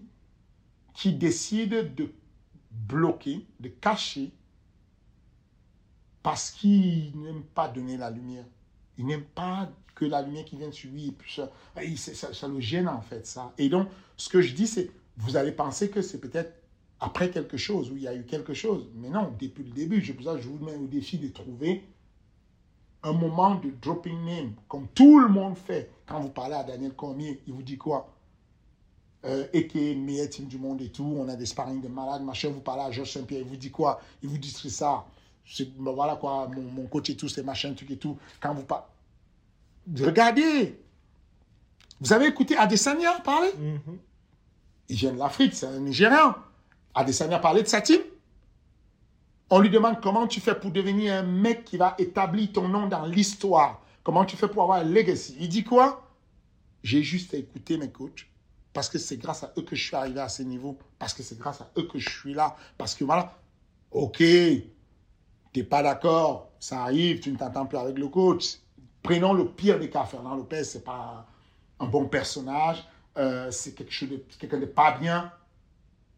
Speaker 2: qui décide de bloquer, de cacher, parce qu'il n'aime pas donner la lumière. Il n'aime pas que la lumière qui vient sur lui, ça, le gêne en fait, ça. Et donc, ce que je dis, c'est, vous allez penser que c'est peut-être après quelque chose, où il y a eu quelque chose. Mais non, depuis le début, je, je vous mets au défi de trouver un moment de dropping name, comme tout le monde fait. Quand vous parlez à Daniel Cormier, il vous dit quoi? Euh, et qui est le meilleur team du monde et tout, on a des sparring de malades, machin, vous parlez à Georges Saint-Pierre, il vous dit quoi? Il vous dit ça, ben voilà quoi, mon, coach et tout, c'est machin, truc et tout. Quand vous parlez, regardez, vous avez écouté Adesanya parler? Mm-hmm. Il vient de l'Afrique, c'est un Nigérian. Adesanya parler de sa team? On lui demande comment tu fais pour devenir un mec qui va établir ton nom dans l'histoire. Comment tu fais pour avoir un legacy? Il dit quoi? J'ai juste écouté mes coachs parce que c'est grâce à eux que je suis arrivé à ce niveau, parce que c'est grâce à eux que je suis là, parce que voilà, ok, tu n'es pas d'accord, ça arrive, tu ne t'entends plus avec le coach. Prenons le pire des cas, Fernand Lopez, c'est pas un bon personnage, euh, c'est quelque chose de, quelqu'un de pas bien.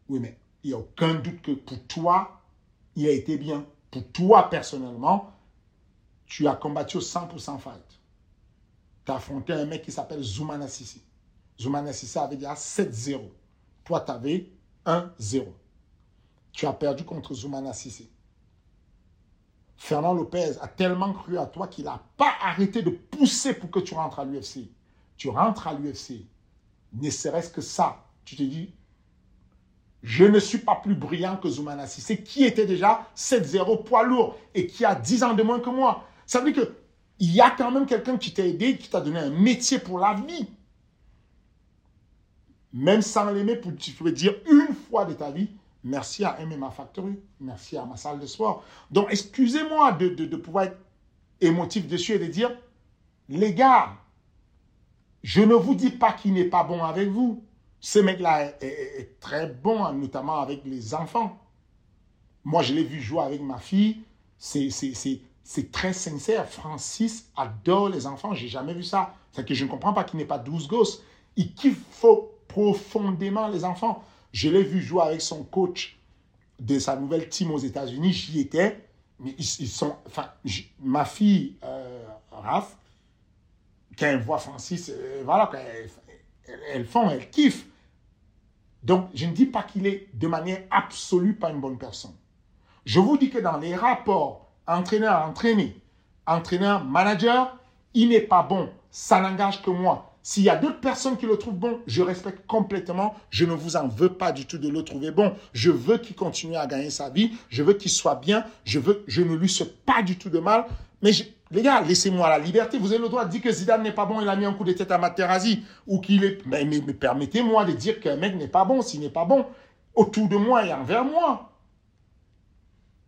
Speaker 2: Oui, mais il n'y a aucun doute que pour toi, il a été bien. Pour toi, personnellement, tu as combattu au 100% fight. Tu as affronté un mec qui s'appelle Zoumana Sissi. Zoumana Sissi avait déjà 7-0. Toi, tu avais 1-0. Tu as perdu contre Zoumana Sissi. Fernand Lopez a tellement cru à toi qu'il n'a pas arrêté de pousser pour que tu rentres à l'UFC. Tu rentres à l'UFC. Ne serait-ce que ça. Tu te dis, je ne suis pas plus brillant que Zoumana C'est qui était déjà 7-0 poids lourd et qui a 10 ans de moins que moi. Ça veut dire qu'il y a quand même quelqu'un qui t'a aidé, qui t'a donné un métier pour la vie. Même sans l'aimer, tu peux dire une fois de ta vie, merci à MMA Factory, merci à ma salle de sport. Donc, excusez-moi de, de pouvoir être émotif dessus et de dire, les gars, je ne vous dis pas qu'il n'est pas bon avec vous. Ce mec-là est, très bon, notamment avec les enfants. Moi, je l'ai vu jouer avec ma fille. C'est très sincère. Francis adore les enfants. J'ai jamais vu ça. C'est que je ne comprends pas qu'il n'ait pas 12 gosses. Il kiffe profondément les enfants. Je l'ai vu jouer avec son coach de sa nouvelle team aux États-Unis. J'y étais. Mais ils, sont. Enfin, ma fille, euh, Raph, quand elle voit Francis, euh, voilà, elles, elles font, elles kiffent. Donc, je ne dis pas qu'il est de manière absolue pas une bonne personne. Je vous dis que dans les rapports entraîneur-entraîné, entraîneur-manager, il n'est pas bon. Ça n'engage que moi. S'il y a d'autres personnes qui le trouvent bon, je respecte complètement. Je ne vous en veux pas du tout de le trouver bon. Je veux qu'il continue à gagner sa vie. Je veux qu'il soit bien. Je veux, je ne lui souhaite pas du tout de mal. Mais les gars, laissez-moi la liberté. Vous avez le droit de dire que Zidane n'est pas bon, il a mis un coup de tête à Materazzi. Ou qu'il est. Mais, permettez-moi de dire qu'un mec n'est pas bon s'il n'est pas bon. Autour de moi et envers moi.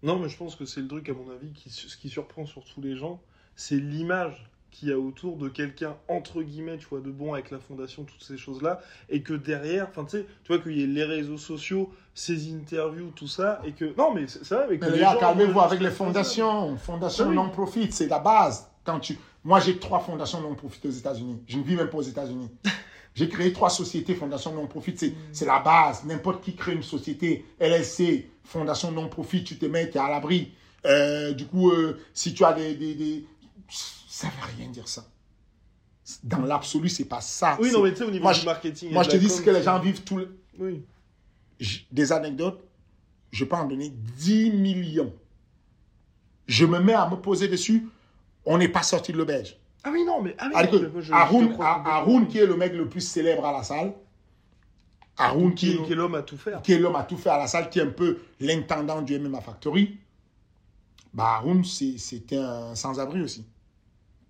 Speaker 1: Non, mais je pense que c'est le truc, à mon avis, ce qui surprend surtout les gens, c'est l'image qu'il y a autour de quelqu'un, entre guillemets, tu vois, de bon avec la fondation, toutes ces choses-là, et que derrière, enfin, tu sais, tu vois qu'il y ait les réseaux sociaux, ces interviews, tout ça, et que... Non, mais c'est vrai, avec
Speaker 2: mais les gars, calmez-vous avec les fondations, fondations ah non-profit, c'est la base. Quand tu... Moi, j'ai trois fondations non-profit aux États-Unis. Je ne vis même pas aux États-Unis. J'ai créé trois sociétés, fondations non-profit, c'est la base. N'importe qui crée une société, LLC, fondation non-profit, tu te mets, tu es à l'abri. Euh, du coup, euh, si tu as des, des ça ne veut rien dire ça. Dans l'absolu, c'est pas ça.
Speaker 1: Oui, non, mais tu sais, au niveau moi, du marketing.
Speaker 2: Moi, je te dis ce que les gens vivent tous les. Oui. Des anecdotes, je peux en donner 10 millions. Je me mets à me poser dessus. On n'est pas sorti de l'auberge.
Speaker 1: Ah oui, non, mais. Ah
Speaker 2: Haroun, qui est le mec le plus célèbre à la salle.
Speaker 1: Haroun, qui, qui, est l'homme à tout faire.
Speaker 2: Qui est l'homme à tout faire à la salle, qui est un peu l'intendant du MMA Factory. Bah, Haroun, c'était un sans-abri aussi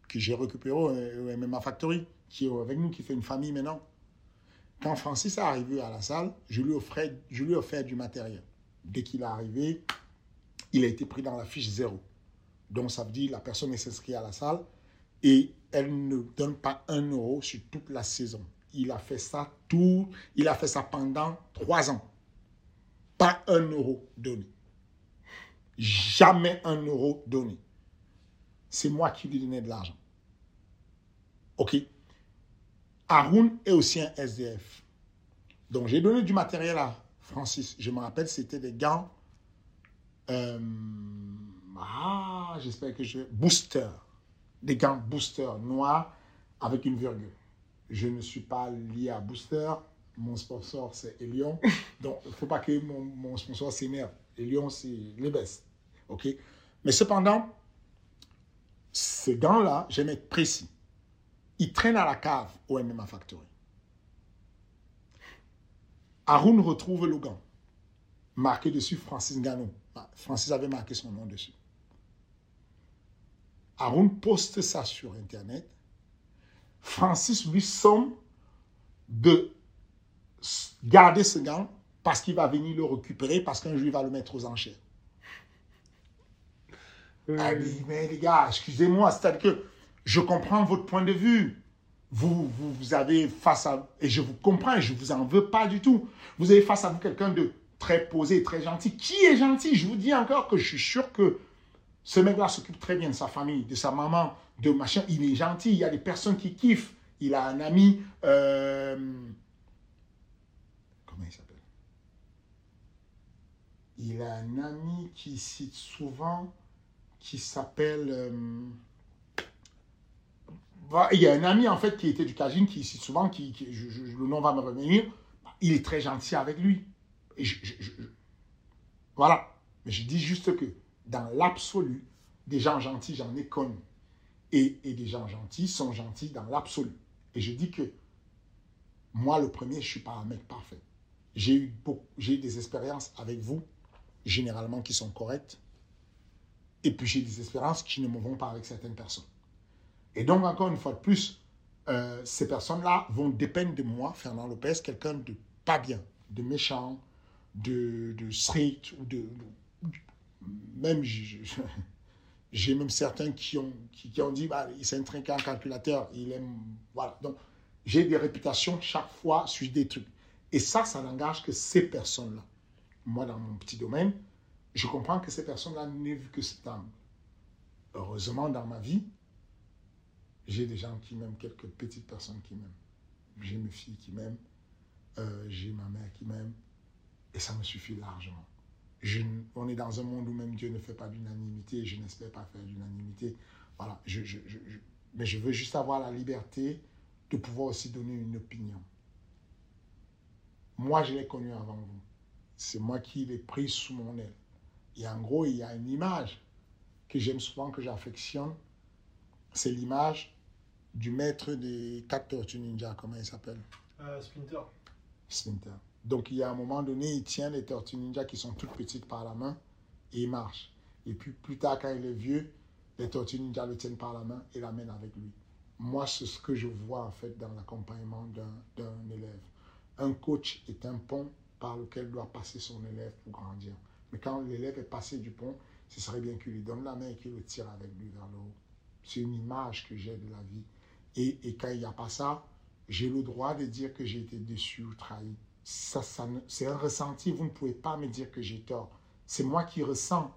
Speaker 2: que j'ai récupéré au, MMA Factory, qui est avec nous, qui fait une famille maintenant. Quand Francis est arrivé à la salle, je lui, offrais, je lui ai offert du matériel. Dès qu'il est arrivé, il a été pris dans la fiche zéro. Donc ça veut dire la personne est inscrite à la salle et elle ne donne pas un euro sur toute la saison. Il a fait ça tout, il a fait ça pendant trois ans. Pas un euro donné. Jamais un euro donné c'est moi qui lui donnais de l'argent. OK. Haroun est aussi un SDF. Donc, j'ai donné du matériel à Francis. Je me rappelle, c'était des gants. Euh, ah, j'espère que je. Booster. Des gants booster noirs avec une virgule. Je ne suis pas lié à Booster. Mon sponsor, c'est Elion. Donc, il ne faut pas que mon, mon sponsor s'énerve. Elion, c'est les bestes. OK Mais cependant, ces gants-là, j'aime être précis. Ils traînent à la cave au MMA Factory. Haroun retrouve le gant. Marqué dessus Francis Gano. Francis avait marqué son nom dessus. Haroun poste ça sur Internet. Francis lui somme de garder ce gant parce qu'il va venir le récupérer parce qu'un jour il va le mettre aux enchères. Ah, mais les gars, excusez-moi, c'est-à-dire que je comprends votre point de vue. Vous, vous, vous, avez face à, et je vous comprends, je ne vous en veux pas du tout. Vous avez face à vous quelqu'un de très posé, très gentil. Qui est gentil? Je vous dis encore que je suis sûr que ce mec-là s'occupe très bien de sa famille, de sa maman, de machin. Il est gentil. Il y a des personnes qui kiffent. Il a un ami. Euh, comment il s'appelle? Il a un ami qui cite souvent, qui s'appelle. Euh, il y a un ami en fait qui était du Cajun qui cite souvent, qui, le nom va me revenir. Il est très gentil avec lui. Voilà. Mais je dis juste que dans l'absolu, des gens gentils, j'en ai connu. Et, des gens gentils sont gentils dans l'absolu. Et je dis que moi, le premier, je ne suis pas un mec parfait. J'ai eu, j'ai des expériences avec vous, généralement qui sont correctes. Et puis j'ai des expériences qui ne me vont pas avec certaines personnes. Et donc, encore une fois de plus, euh, ces personnes-là vont dépendre de moi, Fernand Lopez, quelqu'un de pas bien, de méchant, de, de strict, ou de, même, j'ai même certains qui ont, qui, ont dit, bah, c'est un trinquant calculateur, il aime, voilà. Donc, j'ai des réputations chaque fois sur des trucs. Et ça, ça n'engage que ces personnes-là. Moi, dans mon petit domaine, je comprends que ces personnes-là n'aient vu que cet angle. Heureusement, dans ma vie, j'ai des gens qui m'aiment, quelques petites personnes qui m'aiment. J'ai mes filles qui m'aiment, euh, j'ai ma mère qui m'aime, et ça me suffit largement. On est dans un monde où même Dieu ne fait pas d'unanimité, je n'espère pas faire d'unanimité. Voilà, mais je veux juste avoir la liberté de pouvoir aussi donner une opinion. Moi, je l'ai connu avant vous. C'est moi qui l'ai pris sous mon aile. Et en gros, il y a une image que j'aime souvent, que j'affectionne. C'est l'image du maître des quatre tortues ninja, comment il s'appelle?
Speaker 1: Euh, Splinter.
Speaker 2: Splinter. Donc il y a un moment donné, il tient les tortues ninja qui sont toutes petites par la main et il marche. Et puis plus tard, quand il est vieux, les tortues ninja le tiennent par la main et l'amènent avec lui. Moi, c'est ce que je vois en fait dans l'accompagnement d'un élève. Un coach est un pont par lequel doit passer son élève pour grandir. Quand l'élève est passé du pont, ce serait bien qu'il lui donne la main et qu'il le tire avec lui vers le haut. C'est une image que j'ai de la vie. Et, quand il n'y a pas ça, j'ai le droit de dire que j'ai été déçu ou trahi. Ça, ça c'est un ressenti. Vous ne pouvez pas me dire que j'ai tort. C'est moi qui ressens.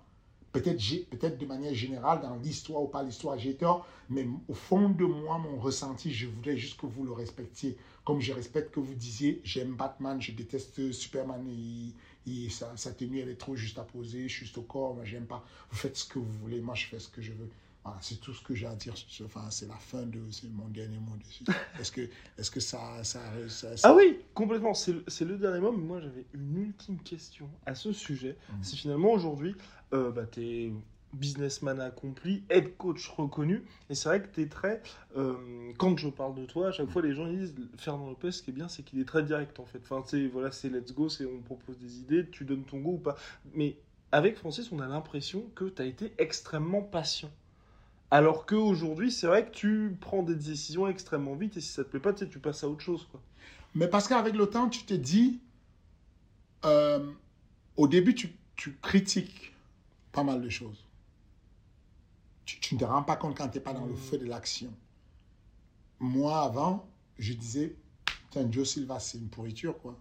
Speaker 2: Peut-être, peut-être de manière générale, dans l'histoire ou pas l'histoire, j'ai tort, mais au fond de moi, mon ressenti, je voudrais juste que vous le respectiez. Comme je respecte que vous disiez, j'aime Batman, je déteste Superman, sa, sa, tenue, elle est trop juste à poser, juste au corps, moi, j'aime pas. Vous faites ce que vous voulez, moi, je fais ce que je veux. Voilà, c'est tout ce que j'ai à dire. Enfin, c'est la fin de mon dernier mot dessus. Est-ce que, est que ça, ça,
Speaker 1: Ah oui, complètement. C'est le, dernier mot. Mais moi, j'avais une ultime question à ce sujet. Mhm. C'est finalement aujourd'hui, euh, bah, tu es businessman accompli, head coach reconnu. Et c'est vrai que tu es très. Euh, quand je parle de toi, à chaque fois, les gens disent Fernand Lopez, ce qui est bien, c'est qu'il est très direct en fait. Enfin, voilà, c'est let's go, c'est on propose des idées, tu donnes ton goût ou pas. Mais avec Francis, on a l'impression que tu as été extrêmement patient. Alors qu'aujourd'hui, c'est vrai que tu prends des décisions extrêmement vite et si ça te plaît pas, tu, tu passes à autre chose.
Speaker 2: Mais parce qu'avec le temps, tu te dis, euh, au début, tu, critiques pas mal de choses. Tu, ne te rends pas compte quand tu n'es pas dans le feu de l'action. Moi, avant, je disais, tiens, Joe Silva, c'est une pourriture, quoi.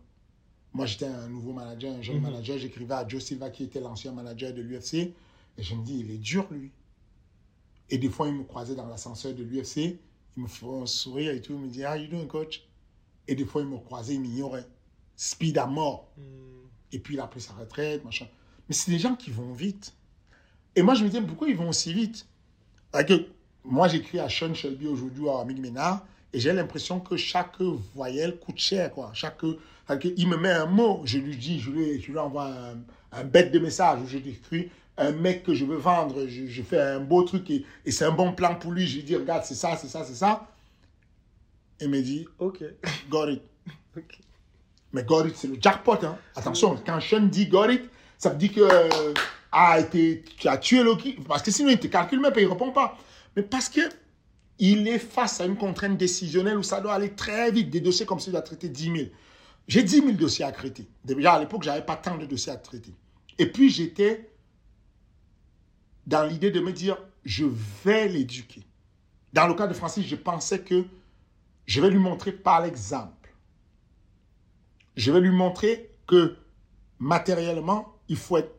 Speaker 2: Moi, j'étais un nouveau manager, un jeune mhm. manager. J'écrivais à Joe Silva, qui était l'ancien manager de l'UFC. Et je me dis, il est dur, lui. Et des fois, il me croisait dans l'ascenseur de l'UFC, il me faisait un sourire et tout, il me dit, How you doing, coach? Et des fois, il me croisait, il m'ignorait. Speed à mort. Hmm. Et puis, il a pris sa retraite, machin. Mais c'est des gens qui vont vite. Et moi, je me disais, pourquoi ils vont aussi vite? Moi, j'écris à Sean Shelby aujourd'hui à Amig Ménard et j'ai l'impression que chaque voyelle coûte cher. Quoi. Chaque, il me met un mot, je lui dis, je lui, je lui envoie un, bête de message où je lui écris un mec que je veux vendre, je, fais un beau truc et, c'est un bon plan pour lui. Je lui dis, regarde, c'est ça, c'est ça, c'est ça. Il me dit,
Speaker 1: ok,
Speaker 2: got it. Mais got it, c'est le jackpot. Hein. Attention, quand Sean dit got it, ça veut dire que a été, tu as tué Loki. Parce que sinon, il te calcule même et il ne répond pas. Mais parce que il est face à une contrainte décisionnelle où ça doit aller très vite. Des dossiers comme il doit traiter 10 000. J'ai 10 000 dossiers à traiter. Déjà, à l'époque, je n'avais pas tant de dossiers à traiter. Et puis, j'étais dans l'idée de me dire, je vais l'éduquer. Dans le cas de Francis, je pensais que je vais lui montrer par l'exemple. Je vais lui montrer que matériellement, il faut être,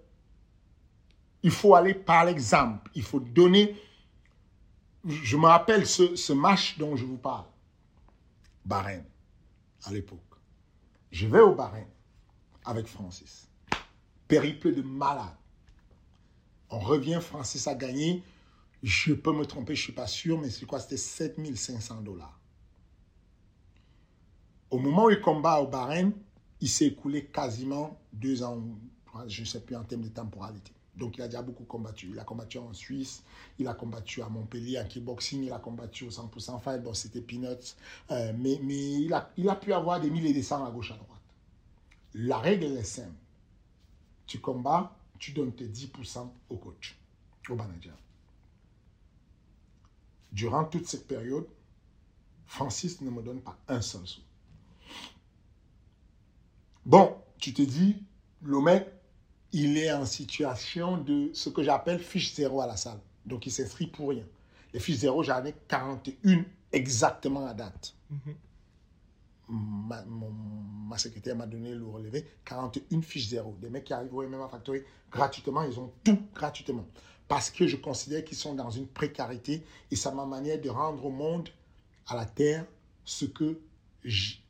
Speaker 2: il faut aller par l'exemple. Il faut donner. Je me rappelle ce, match dont je vous parle. Bahreïn, à l'époque. Je vais au Bahreïn avec Francis. Périple de malade. On revient, Francis a gagné. Je peux me tromper, je ne suis pas sûr, mais c'est quoi C'était 7500 dollars. Au moment où il combat au Bahreïn, il s'est écoulé quasiment deux ans, je ne sais plus en termes de temporalité. Donc il a déjà beaucoup combattu. Il a combattu en Suisse, il a combattu à Montpellier en kickboxing, il a combattu au 100% fight, bon c'était peanuts. Euh, mais il, a, pu avoir des milliers de cents à gauche à droite. La règle est simple. Tu combats, tu donnes tes 10% au coach, au manager. Durant toute cette période, Francis ne me donne pas un seul sou. Bon, tu te dis, le mec, il est en situation de ce que j'appelle fiche zéro à la salle. Donc, il s'inscrit pour rien. Les fiches zéro, j'en ai 41 exactement à date. Mhm. ma, secrétaire m'a donné le relevé 41 fiches zéro. Des mecs qui arrivent au MMA Factory gratuitement, ils ont tout gratuitement. Parce que je considère qu'ils sont dans une précarité et c'est ma manière de rendre au monde, à la terre, ce que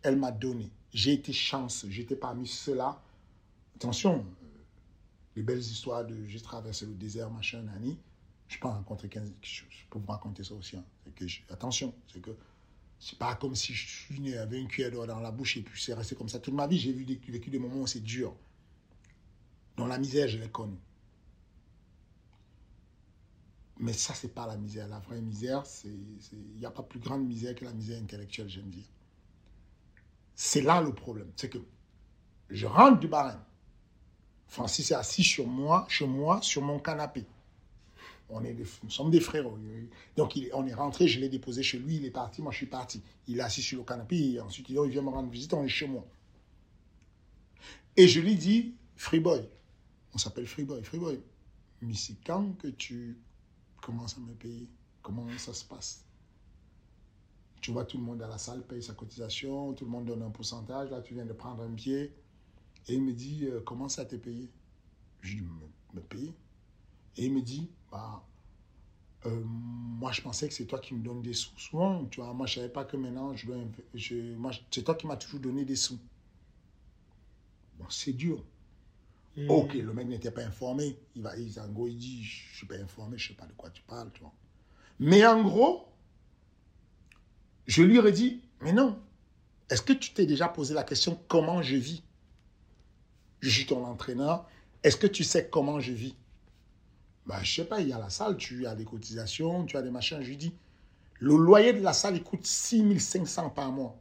Speaker 2: elle m'a donné. J'ai été chance, j'étais parmi ceux-là. Attention, les belles histoires de j'ai traversé le désert, machin, nani. Je peux rencontrer 15, je peux vous raconter ça aussi. Hein. Que attention, c'est que c'est pas comme si je suis né avec une cuillère d'or dans la bouche et puis c'est resté comme ça toute ma vie. J'ai vécu des moments où c'est dur. Dans la misère, je l'ai connue. Mais ça, c'est pas la misère. La vraie misère, c'est il n'y a pas plus grande misère que la misère intellectuelle, j'aime dire. C'est là le problème. C'est que je rentre du barème. Francis est assis sur moi, chez moi, sur mon canapé. On est nous sommes des frères. Donc, on est rentré, je l'ai déposé chez lui, il est parti, moi je suis parti. Il est assis sur le canapé, et ensuite il vient me rendre visite, on est chez moi. Et je lui dis, Freeboy, on s'appelle Freeboy, Freeboy, mais c'est quand que tu commences à me payer? Comment ça se passe? Tu vois, tout le monde à la salle paye sa cotisation, tout le monde donne un pourcentage. Là, tu viens de prendre un billet. Et il me dit, euh, comment ça t'est payé? Je lui dis, me, payer? Et il me dit, bah, euh, moi, je pensais que c'est toi qui me donnes des sous souvent. Tu vois, moi, je ne savais pas que maintenant, je dois. Je, moi, c'est toi qui m'as toujours donné des sous. Bon, c'est dur. Hmm. Ok, le mec n'était pas informé. Il va, il, en gros, il dit, je ne suis pas informé, je ne sais pas de quoi tu parles, tu vois. Mais en gros, je lui dit, mais non, est-ce que tu t'es déjà posé la question comment je vis? Je suis ton entraîneur, est-ce que tu sais comment je vis? Bah, Je sais pas, il y a la salle, tu as des cotisations, tu as des machins. Je lui dis, le loyer de la salle, il coûte 6500 par mois.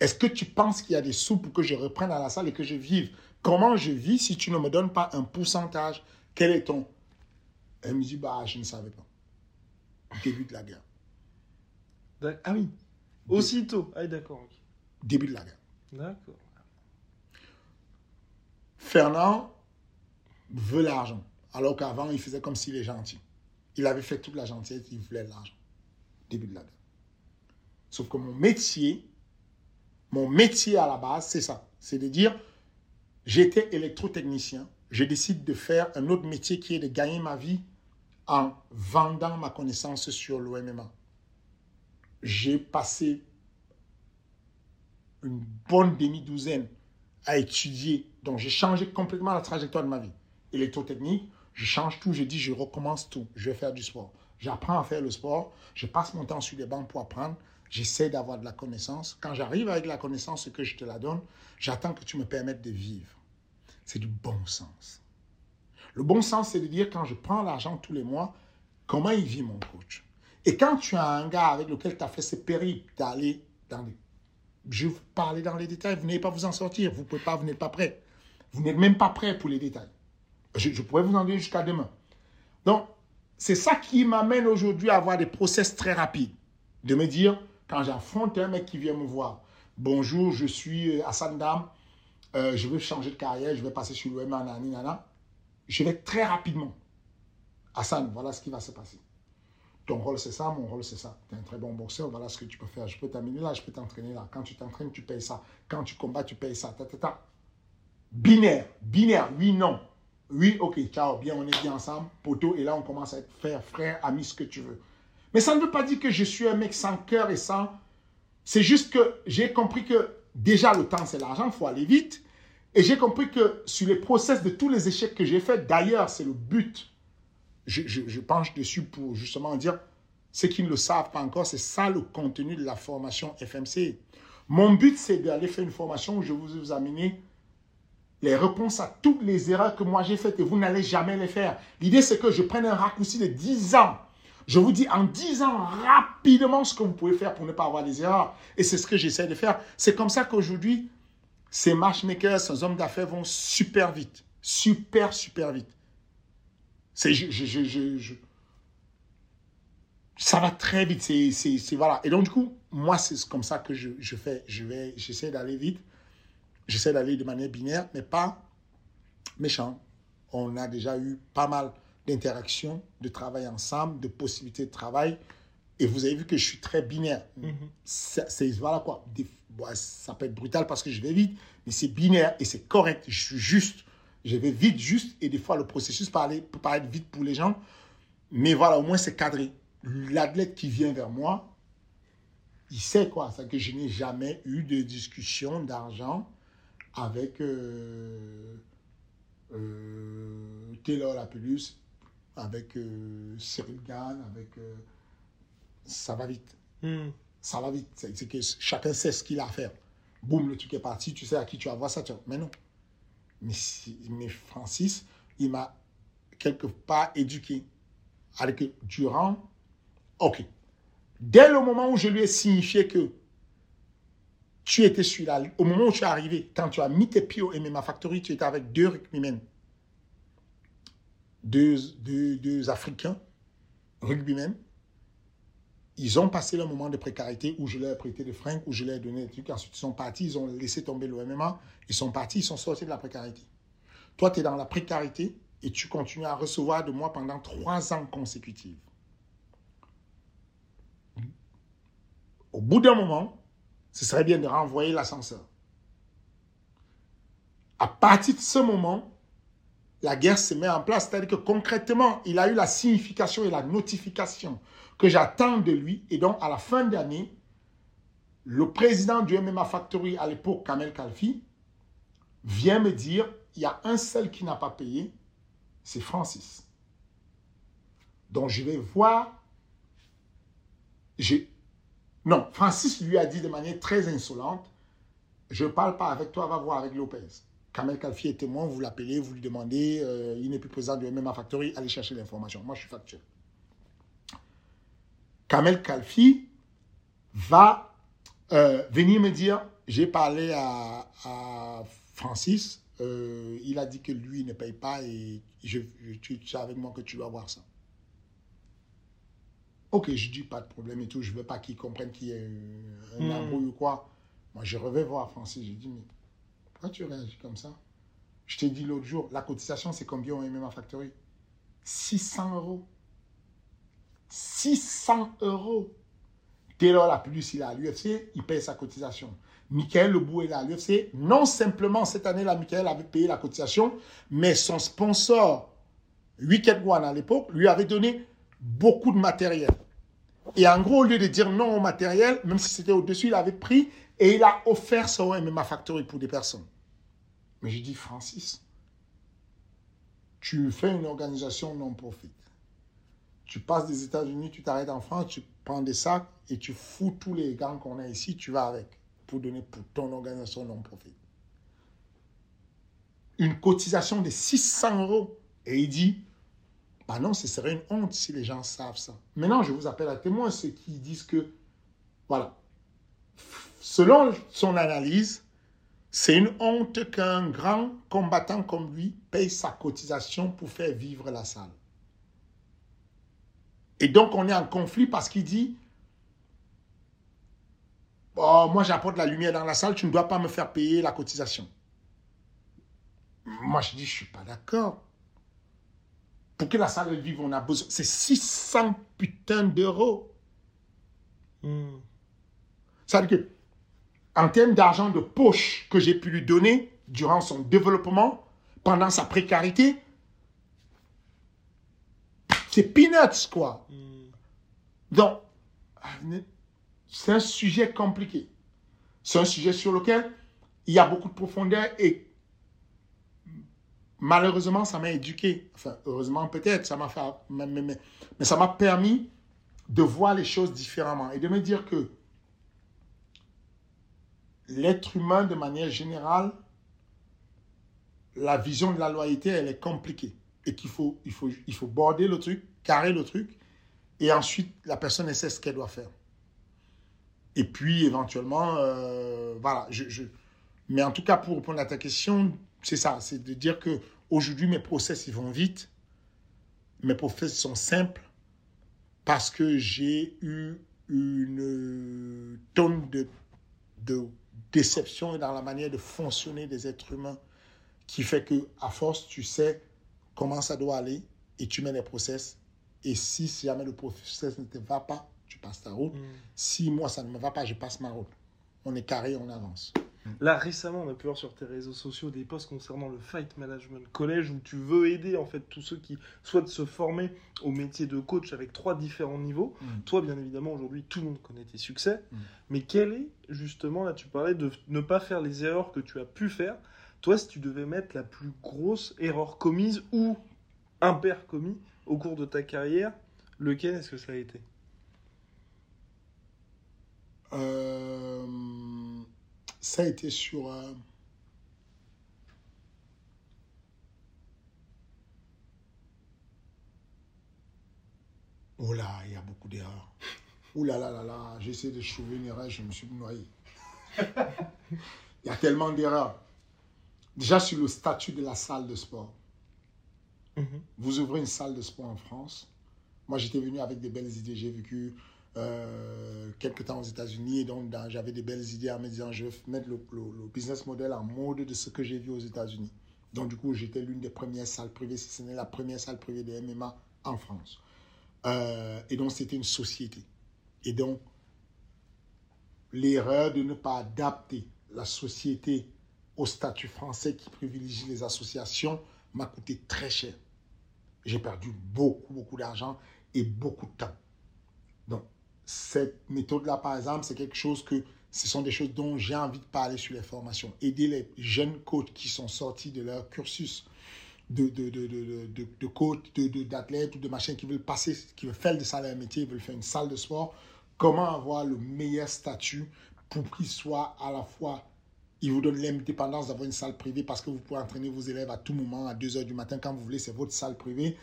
Speaker 2: Est-ce que tu penses qu'il y a des sous pour que je reprenne à la salle et que je vive? Comment je vis si tu ne me donnes pas un pourcentage? Quel est ton? Elle me dit, bah, je ne savais pas. Début de la guerre.
Speaker 1: Ah oui. Aussitôt. Ah d'accord.
Speaker 2: Début de la guerre.
Speaker 1: D'accord.
Speaker 2: Fernand veut l'argent. Alors qu'avant, il faisait comme s'il est gentil. Il avait fait toute la gentillesse, il voulait l'argent. Début de la guerre. Sauf que mon métier, mon métier à la base, c'est ça. C'est de dire, j'étais électrotechnicien. Je décide de faire un autre métier qui est de gagner ma vie en vendant ma connaissance sur l'OMMA j'ai passé une bonne demi-douzaine à étudier. Donc, j'ai changé complètement la trajectoire de ma vie. Électrotechnique, je change tout, je dis, je recommence tout. Je vais faire du sport. J'apprends à faire le sport. Je passe mon temps sur les bancs pour apprendre. J'essaie d'avoir de la connaissance. Quand j'arrive avec la connaissance que je te la donne, j'attends que tu me permettes de vivre. C'est du bon sens. Le bon sens, c'est de dire quand je prends l'argent tous les mois, comment il vit mon coach? Et quand tu as un gars avec lequel tu as fait ce périple d'aller dans les... Je vais parler dans les détails, vous n'allez pas vous en sortir, vous pouvez pas, vous n'êtes pas prêt. Vous n'êtes même pas prêt pour les détails. Je, pourrais vous en dire jusqu'à demain. Donc, c'est ça qui m'amène aujourd'hui à avoir des process très rapides. De me dire, quand j'affronte un mec qui vient me voir, bonjour, je suis euh, Hassan Dam, euh, je veux changer de carrière, je vais passer sur l'OM, nana, je vais très rapidement. Hassan, voilà ce qui va se passer. Ton rôle, c'est ça, mon rôle, c'est ça. Tu es un très bon boxeur, voilà ce que tu peux faire. Je peux t'amener là, je peux t'entraîner là. Quand tu t'entraînes, tu payes ça. Quand tu combats, tu payes ça. Ta, Binaire, binaire, oui, non. Oui, ok, ciao, bien, on est bien ensemble, poteau, et là, on commence à être frère, frère, ami, ce que tu veux. Mais ça ne veut pas dire que je suis un mec sans cœur et sans... C'est juste que j'ai compris que déjà, le temps, c'est l'argent, il faut aller vite. Et j'ai compris que sur les process de tous les échecs que j'ai faits, d'ailleurs, c'est le but. Je, penche dessus pour justement dire, ceux qui ne le savent pas encore, c'est ça le contenu de la formation FMC. Mon but, c'est d'aller faire une formation où je vous, vous amener les réponses à toutes les erreurs que moi j'ai faites et vous n'allez jamais les faire. L'idée, c'est que je prenne un raccourci de 10 ans. Je vous dis en 10 ans rapidement ce que vous pouvez faire pour ne pas avoir des erreurs. Et c'est ce que j'essaie de faire. C'est comme ça qu'aujourd'hui, ces matchmakers, ces hommes d'affaires vont super vite. Super, super vite. C'est, je, je, je, ça va très vite. C'est, c'est, voilà. Et donc, du coup, moi, c'est comme ça que je, je fais. Je vais, j'essaie d'aller vite. J'essaie d'aller de manière binaire, mais pas méchant. On a déjà eu pas mal d'interactions, de travail ensemble, de possibilités de travail. Et vous avez vu que je suis très binaire. Mm-hmm. C'est, voilà quoi. Des, ça peut être brutal parce que je vais vite, mais c'est binaire et c'est correct. Je suis juste. Je vais vite, juste. Et des fois, le processus peut, aller, peut paraître vite pour les gens. Mais voilà, au moins, c'est cadré. L'athlète qui vient vers moi, il sait quoi. C'est que je n'ai jamais eu de discussion d'argent avec euh, euh, Taylor Lapulus, avec euh, Cyril Gann, avec. ça va vite. Hmm ça va vite. C'est que chacun sait ce qu'il a à faire. Boum, le truc est parti, tu sais à qui tu vas voir ça. Mais non. Mais, Francis, il m'a quelque part éduqué. avec que durant, ok. Dès le moment où je lui ai signifié que tu étais celui-là, au moment où tu es arrivé, quand tu as mis tes pieds au MMA Factory, tu étais avec deux rugbymen, deux, deux, deux Africains, rugbymen, ils ont passé le moment de précarité où je leur ai prêté des fringues, où je leur ai donné des trucs. Ensuite, ils sont partis, ils ont laissé tomber le MMA. Ils sont partis, ils sont sortis de la précarité. Toi, tu es dans la précarité et tu continues à recevoir de moi pendant trois ans consécutifs. Au bout d'un moment, ce serait bien de renvoyer l'ascenseur. À partir de ce moment, la guerre se met en place. C'est-à-dire que concrètement, il a eu la signification et la notification que j'attends de lui. Et donc, à la fin d'année, le président du MMA Factory à l'époque, Kamel Kalfi, vient me dire, il y a un seul qui n'a pas payé, c'est Francis. Donc, je vais voir. Non, Francis lui a dit de manière très insolente, je ne parle pas avec toi, va voir avec Lopez. Kamel Kalfi est témoin, vous l'appelez, vous lui demandez, euh, il n'est plus président du MMA Factory, allez chercher l'information. Moi, je suis factuel. Kamel Kalfi va euh, venir me dire, j'ai parlé à, Francis, euh, il a dit que lui ne paye pas et je, tu sais avec moi que tu dois voir ça. Ok, je dis pas de problème et tout, je veux pas qu'il comprenne qu'il y a un hmm. embrouille ou quoi. Moi, je revais voir Francis, j'ai dit, mais pourquoi tu réagis comme ça? Je t'ai dit l'autre jour, la cotisation, c'est combien au MMA Factory? 600 euros. 600 euros. Taylor la plus il est à l'UFC, il paye sa cotisation. Michael Lebou est à l'UFC. Non simplement cette année-là, Michael avait payé la cotisation, mais son sponsor, Wicked One à l'époque, lui avait donné beaucoup de matériel. Et en gros, au lieu de dire non au matériel, même si c'était au-dessus, il avait pris et il a offert son MMA Factory pour des personnes. Mais j'ai dit, Francis, tu fais une organisation non-profit Tu passes des États-Unis, tu t'arrêtes en France, tu prends des sacs et tu fous tous les gants qu'on a ici, tu vas avec pour donner pour ton organisation non-profit. Une cotisation de 600 euros. Et il dit, bah non, ce serait une honte si les gens savent ça. Maintenant, je vous appelle à témoin ceux qui disent que, voilà, selon son analyse, c'est une honte qu'un grand combattant comme lui paye sa cotisation pour faire vivre la salle. Et donc, on est en conflit parce qu'il dit, oh, moi j'apporte la lumière dans la salle, tu ne dois pas me faire payer la cotisation. Moi, je dis, je ne suis pas d'accord. Pour que la salle vive, on a besoin. C'est 600 putains d'euros. Hmm. Ça veut dire que, en termes d'argent de poche que j'ai pu lui donner durant son développement, pendant sa précarité, c'est peanuts, quoi. Hmm. Donc, c'est un sujet compliqué. C'est un sujet sur lequel il y a beaucoup de profondeur et malheureusement, ça m'a éduqué. Enfin, heureusement peut-être, ça m'a fait, mais, mais, ça m'a permis de voir les choses différemment et de me dire que l'être humain, de manière générale, la vision de la loyauté, elle est compliquée et qu'il faut, il faut, il faut border le truc, carrer le truc et ensuite la personne elle sait ce qu'elle doit faire. Et puis éventuellement, euh, voilà, je, je, mais en tout cas pour répondre à ta question, c'est ça, c'est de dire que aujourd'hui mes process ils vont vite, mes process sont simples parce que j'ai eu une tonne de, de déception dans la manière de fonctionner des êtres humains qui fait que à force tu sais comment ça doit aller et tu mets les process et si, jamais le process ne te va pas, tu passes ta route. Mm. Si moi ça ne me va pas, je passe ma route. On est carré, on avance.
Speaker 1: Là, récemment, on a pu voir sur tes réseaux sociaux des posts concernant le Fight Management College où tu veux aider en fait tous ceux qui souhaitent se former au métier de coach avec trois différents niveaux. Mm. Toi, bien évidemment, aujourd'hui, tout le monde connaît tes succès. Mm. Mais quel est justement, là, tu parlais de ne pas faire les erreurs que tu as pu faire. Toi, si tu devais mettre la plus grosse erreur commise ou impair commis au cours de ta carrière, lequel est-ce que ça a été?
Speaker 2: Euh ça a été sur... Euh, oh là, il y a beaucoup d'erreurs. Oh là j'essaie de trouver une erreur, je me suis noyé. il y a tellement d'erreurs. Déjà sur le statut de la salle de sport. Mhm. Vous ouvrez une salle de sport en France. Moi, j'étais venu avec des belles idées. J'ai vécu euh, quelques temps aux États-Unis et donc j'avais des belles idées en me disant je vais mettre le, business model en mode de ce que j'ai vu aux États-Unis. Donc du coup j'étais l'une des premières salles privées, si ce n'est la première salle privée de MMA en France. Euh, et donc c'était une société. Et donc l'erreur de ne pas adapter la société au statut français qui privilégie les associations m'a coûté très cher. J'ai perdu beaucoup, beaucoup d'argent et beaucoup de temps. Donc, cette méthode-là, par exemple, c'est quelque chose que ce sont des choses dont j'ai envie de parler sur les formations. Aider les jeunes coachs qui sont sortis de leur cursus de, de, de, de, de coach, d'athlètes ou de machins qui veulent passer, qui veulent faire de ça leur métier, veulent faire une salle de sport. Comment avoir le meilleur statut pour qu'ils soient à la fois, ils vous donnent l'indépendance d'avoir une salle privée parce que vous pouvez entraîner vos élèves à tout moment, à 2 heures du matin, quand vous voulez, c'est votre salle privée.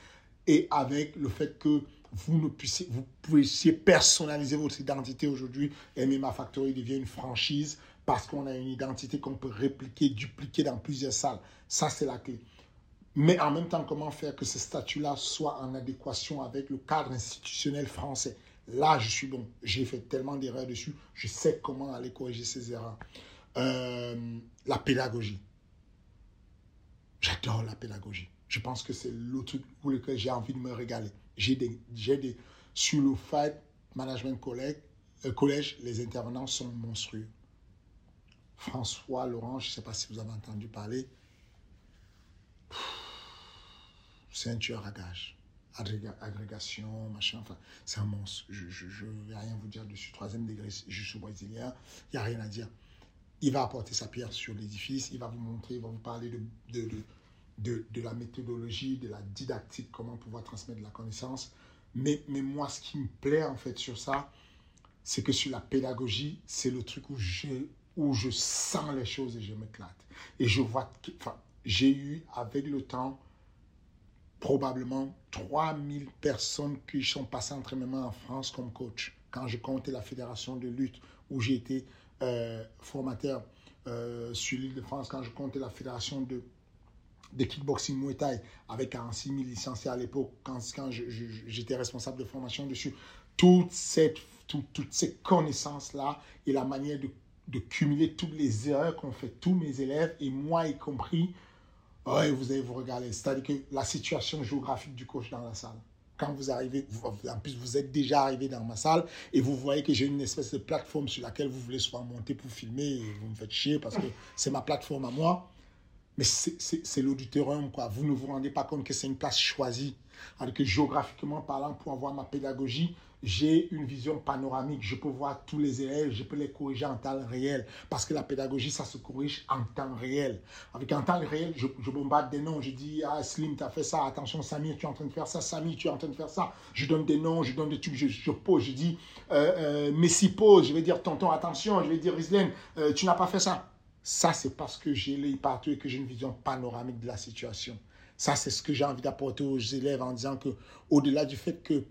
Speaker 2: Et avec le fait que vous, ne puissiez, vous personnaliser votre identité aujourd'hui. MMA Factory devient une franchise parce qu'on a une identité qu'on peut répliquer, dupliquer dans plusieurs salles. Ça, c'est la clé. Mais en même temps, comment faire que ce statut-là soit en adéquation avec le cadre institutionnel français? Là, je suis bon. J'ai fait tellement d'erreurs dessus. Je sais comment aller corriger ces erreurs. Euh, la pédagogie. J'adore la pédagogie. Je pense que c'est le truc pour lequel j'ai envie de me régaler. J'ai des, des, sur le Fight Management College, euh, collège, les intervenants sont monstrueux. François Laurent, je ne sais pas si vous avez entendu parler. C'est un tueur à gage. agrégation, machin, enfin, c'est un monstre. Je ne vais rien vous dire dessus. Troisième degré, je suis brésilien, il n'y a rien à dire. Il va apporter sa pierre sur l'édifice, il va vous montrer, il va vous parler de, de de, la méthodologie, de la didactique, comment pouvoir transmettre de la connaissance. Mais, mais moi, ce qui me plaît en fait sur ça, c'est que sur la pédagogie, c'est le truc où je, où je sens les choses et je m'éclate. Et je vois, enfin, j'ai eu avec le temps probablement 3000 personnes qui sont passées entre mes mains en France comme coach. Quand je comptais la fédération de lutte où j'ai été euh, formateur euh, sur l'île de France, quand je comptais la fédération de, de kickboxing Muay Thai avec 46 000 licenciés à l'époque, quand, quand j'étais responsable de formation dessus, toute cette, toutes ces connaissances-là et la manière de, de cumuler toutes les erreurs qu'ont fait tous mes élèves et moi y compris, oui, vous allez vous regarder. C'est-à-dire que la situation géographique du coach dans la salle. Quand vous arrivez, en plus vous êtes déjà arrivé dans ma salle et vous voyez que j'ai une espèce de plateforme sur laquelle vous voulez soit monter pour filmer et vous me faites chier parce que c'est ma plateforme à moi. Mais c'est l'auditorium, quoi. Vous ne vous rendez pas compte que c'est une place choisie. Alors que géographiquement parlant, pour avoir ma pédagogie, j'ai une vision panoramique. Je peux voir tous les élèves, je peux les corriger en temps réel. Parce que la pédagogie, ça se corrige en temps réel. Avec en temps réel, je, bombarde des noms. Je dis, ah Slim, tu as fait ça. Attention, Samy, tu es en train de faire ça. Samy, tu es en train de faire ça. Je donne des noms, je donne des trucs, je, pose. Je dis, euh, euh, Messi pose. Je vais dire, tonton, attention. Je vais dire, Islen, euh, tu n'as pas fait ça. Ça, c'est parce que j'ai l'œil partout et que j'ai une vision panoramique de la situation. Ça, c'est ce que j'ai envie d'apporter aux élèves en disant que, au-delà du fait que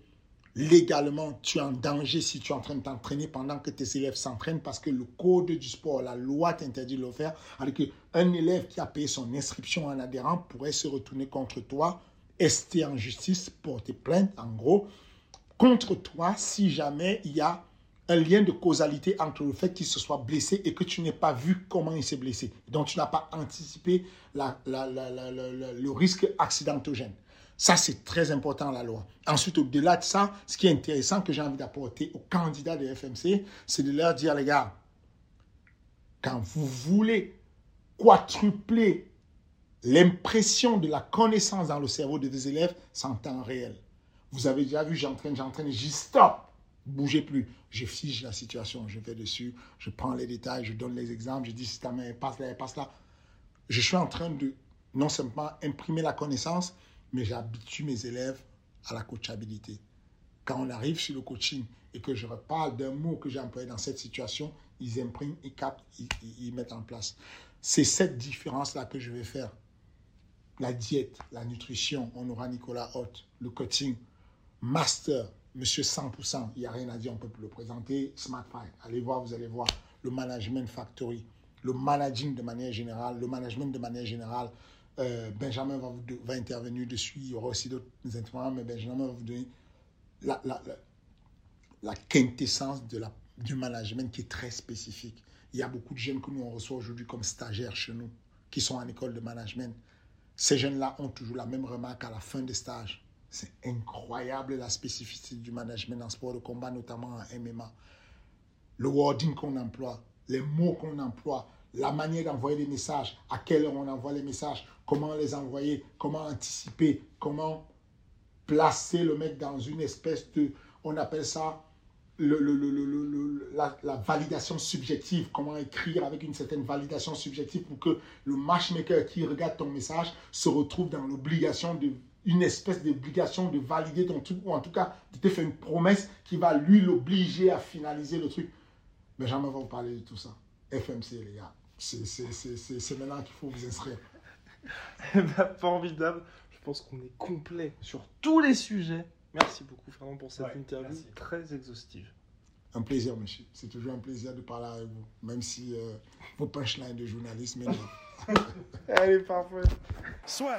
Speaker 2: légalement, tu es en danger si tu es en train de t'entraîner pendant que tes élèves s'entraînent parce que le code du sport, la loi t'interdit de le faire. Alors qu'un élève qui a payé son inscription en adhérent pourrait se retourner contre toi, ester en justice, porter plainte, en gros, contre toi si jamais il y a un lien de causalité entre le fait qu'il se soit blessé et que tu n'aies pas vu comment il s'est blessé. Donc, tu n'as pas anticipé le risque accidentogène. Ça, c'est très important, la loi. Ensuite, au-delà de ça, ce qui est intéressant que j'ai envie d'apporter aux candidats de FMC, c'est de leur dire, les gars, quand vous voulez quadrupler l'impression de la connaissance dans le cerveau de vos élèves, c'est en temps réel. Vous avez déjà vu, j'entraîne, j'entraîne, j'y stop, bougez plus. Je fige la situation, je vais dessus, je prends les détails, je donne les exemples, je dis si ta main passe là, elle passe là. Je suis en train de non seulement imprimer la connaissance, mais j'habitue mes élèves à la coachabilité. Quand on arrive sur le coaching et que je reparle d'un mot que j'ai employé dans cette situation, ils impriment, ils captent, ils, mettent en place. C'est cette différence-là que je vais faire. La diète, la nutrition, on aura Nicolas Hott, le coaching, master, monsieur 100%, il n'y a rien à dire, on peut le présenter, SmartFi, allez voir, vous allez voir, le management factory, le managing de manière générale, le management de manière générale, euh, Benjamin va, intervenir dessus. Il y aura aussi d'autres intervenants, mais Benjamin va vous donner la, quintessence du management qui est très spécifique. Il y a beaucoup de jeunes que nous on reçoit aujourd'hui comme stagiaires chez nous, qui sont en école de management. Ces jeunes-là ont toujours la même remarque à la fin des stages. C'est incroyable la spécificité du management en sport de combat, notamment en MMA. Le wording qu'on emploie, les mots qu'on emploie, la manière d'envoyer les messages, à quelle heure on envoie les messages, comment les envoyer, comment anticiper, comment placer le mec dans une espèce de, on appelle ça la, la, validation subjective, comment écrire avec une certaine validation subjective pour que le matchmaker qui regarde ton message se retrouve dans l'obligation de une espèce d'obligation de valider ton truc, ou en tout cas de te faire une promesse qui va lui l'obliger à finaliser le truc. Mais jamais va vous parler de tout ça. FMC, les gars c'est maintenant qu'il faut vous inscrire.
Speaker 1: Formidable. Je pense qu'on est complet sur tous les sujets. Merci beaucoup, Fernand, pour cette interview très exhaustive.
Speaker 2: Un plaisir, monsieur. C'est toujours un plaisir de parler avec vous, même si euh, vos punchlines de journalisme.
Speaker 1: Allez, parfait. Soit.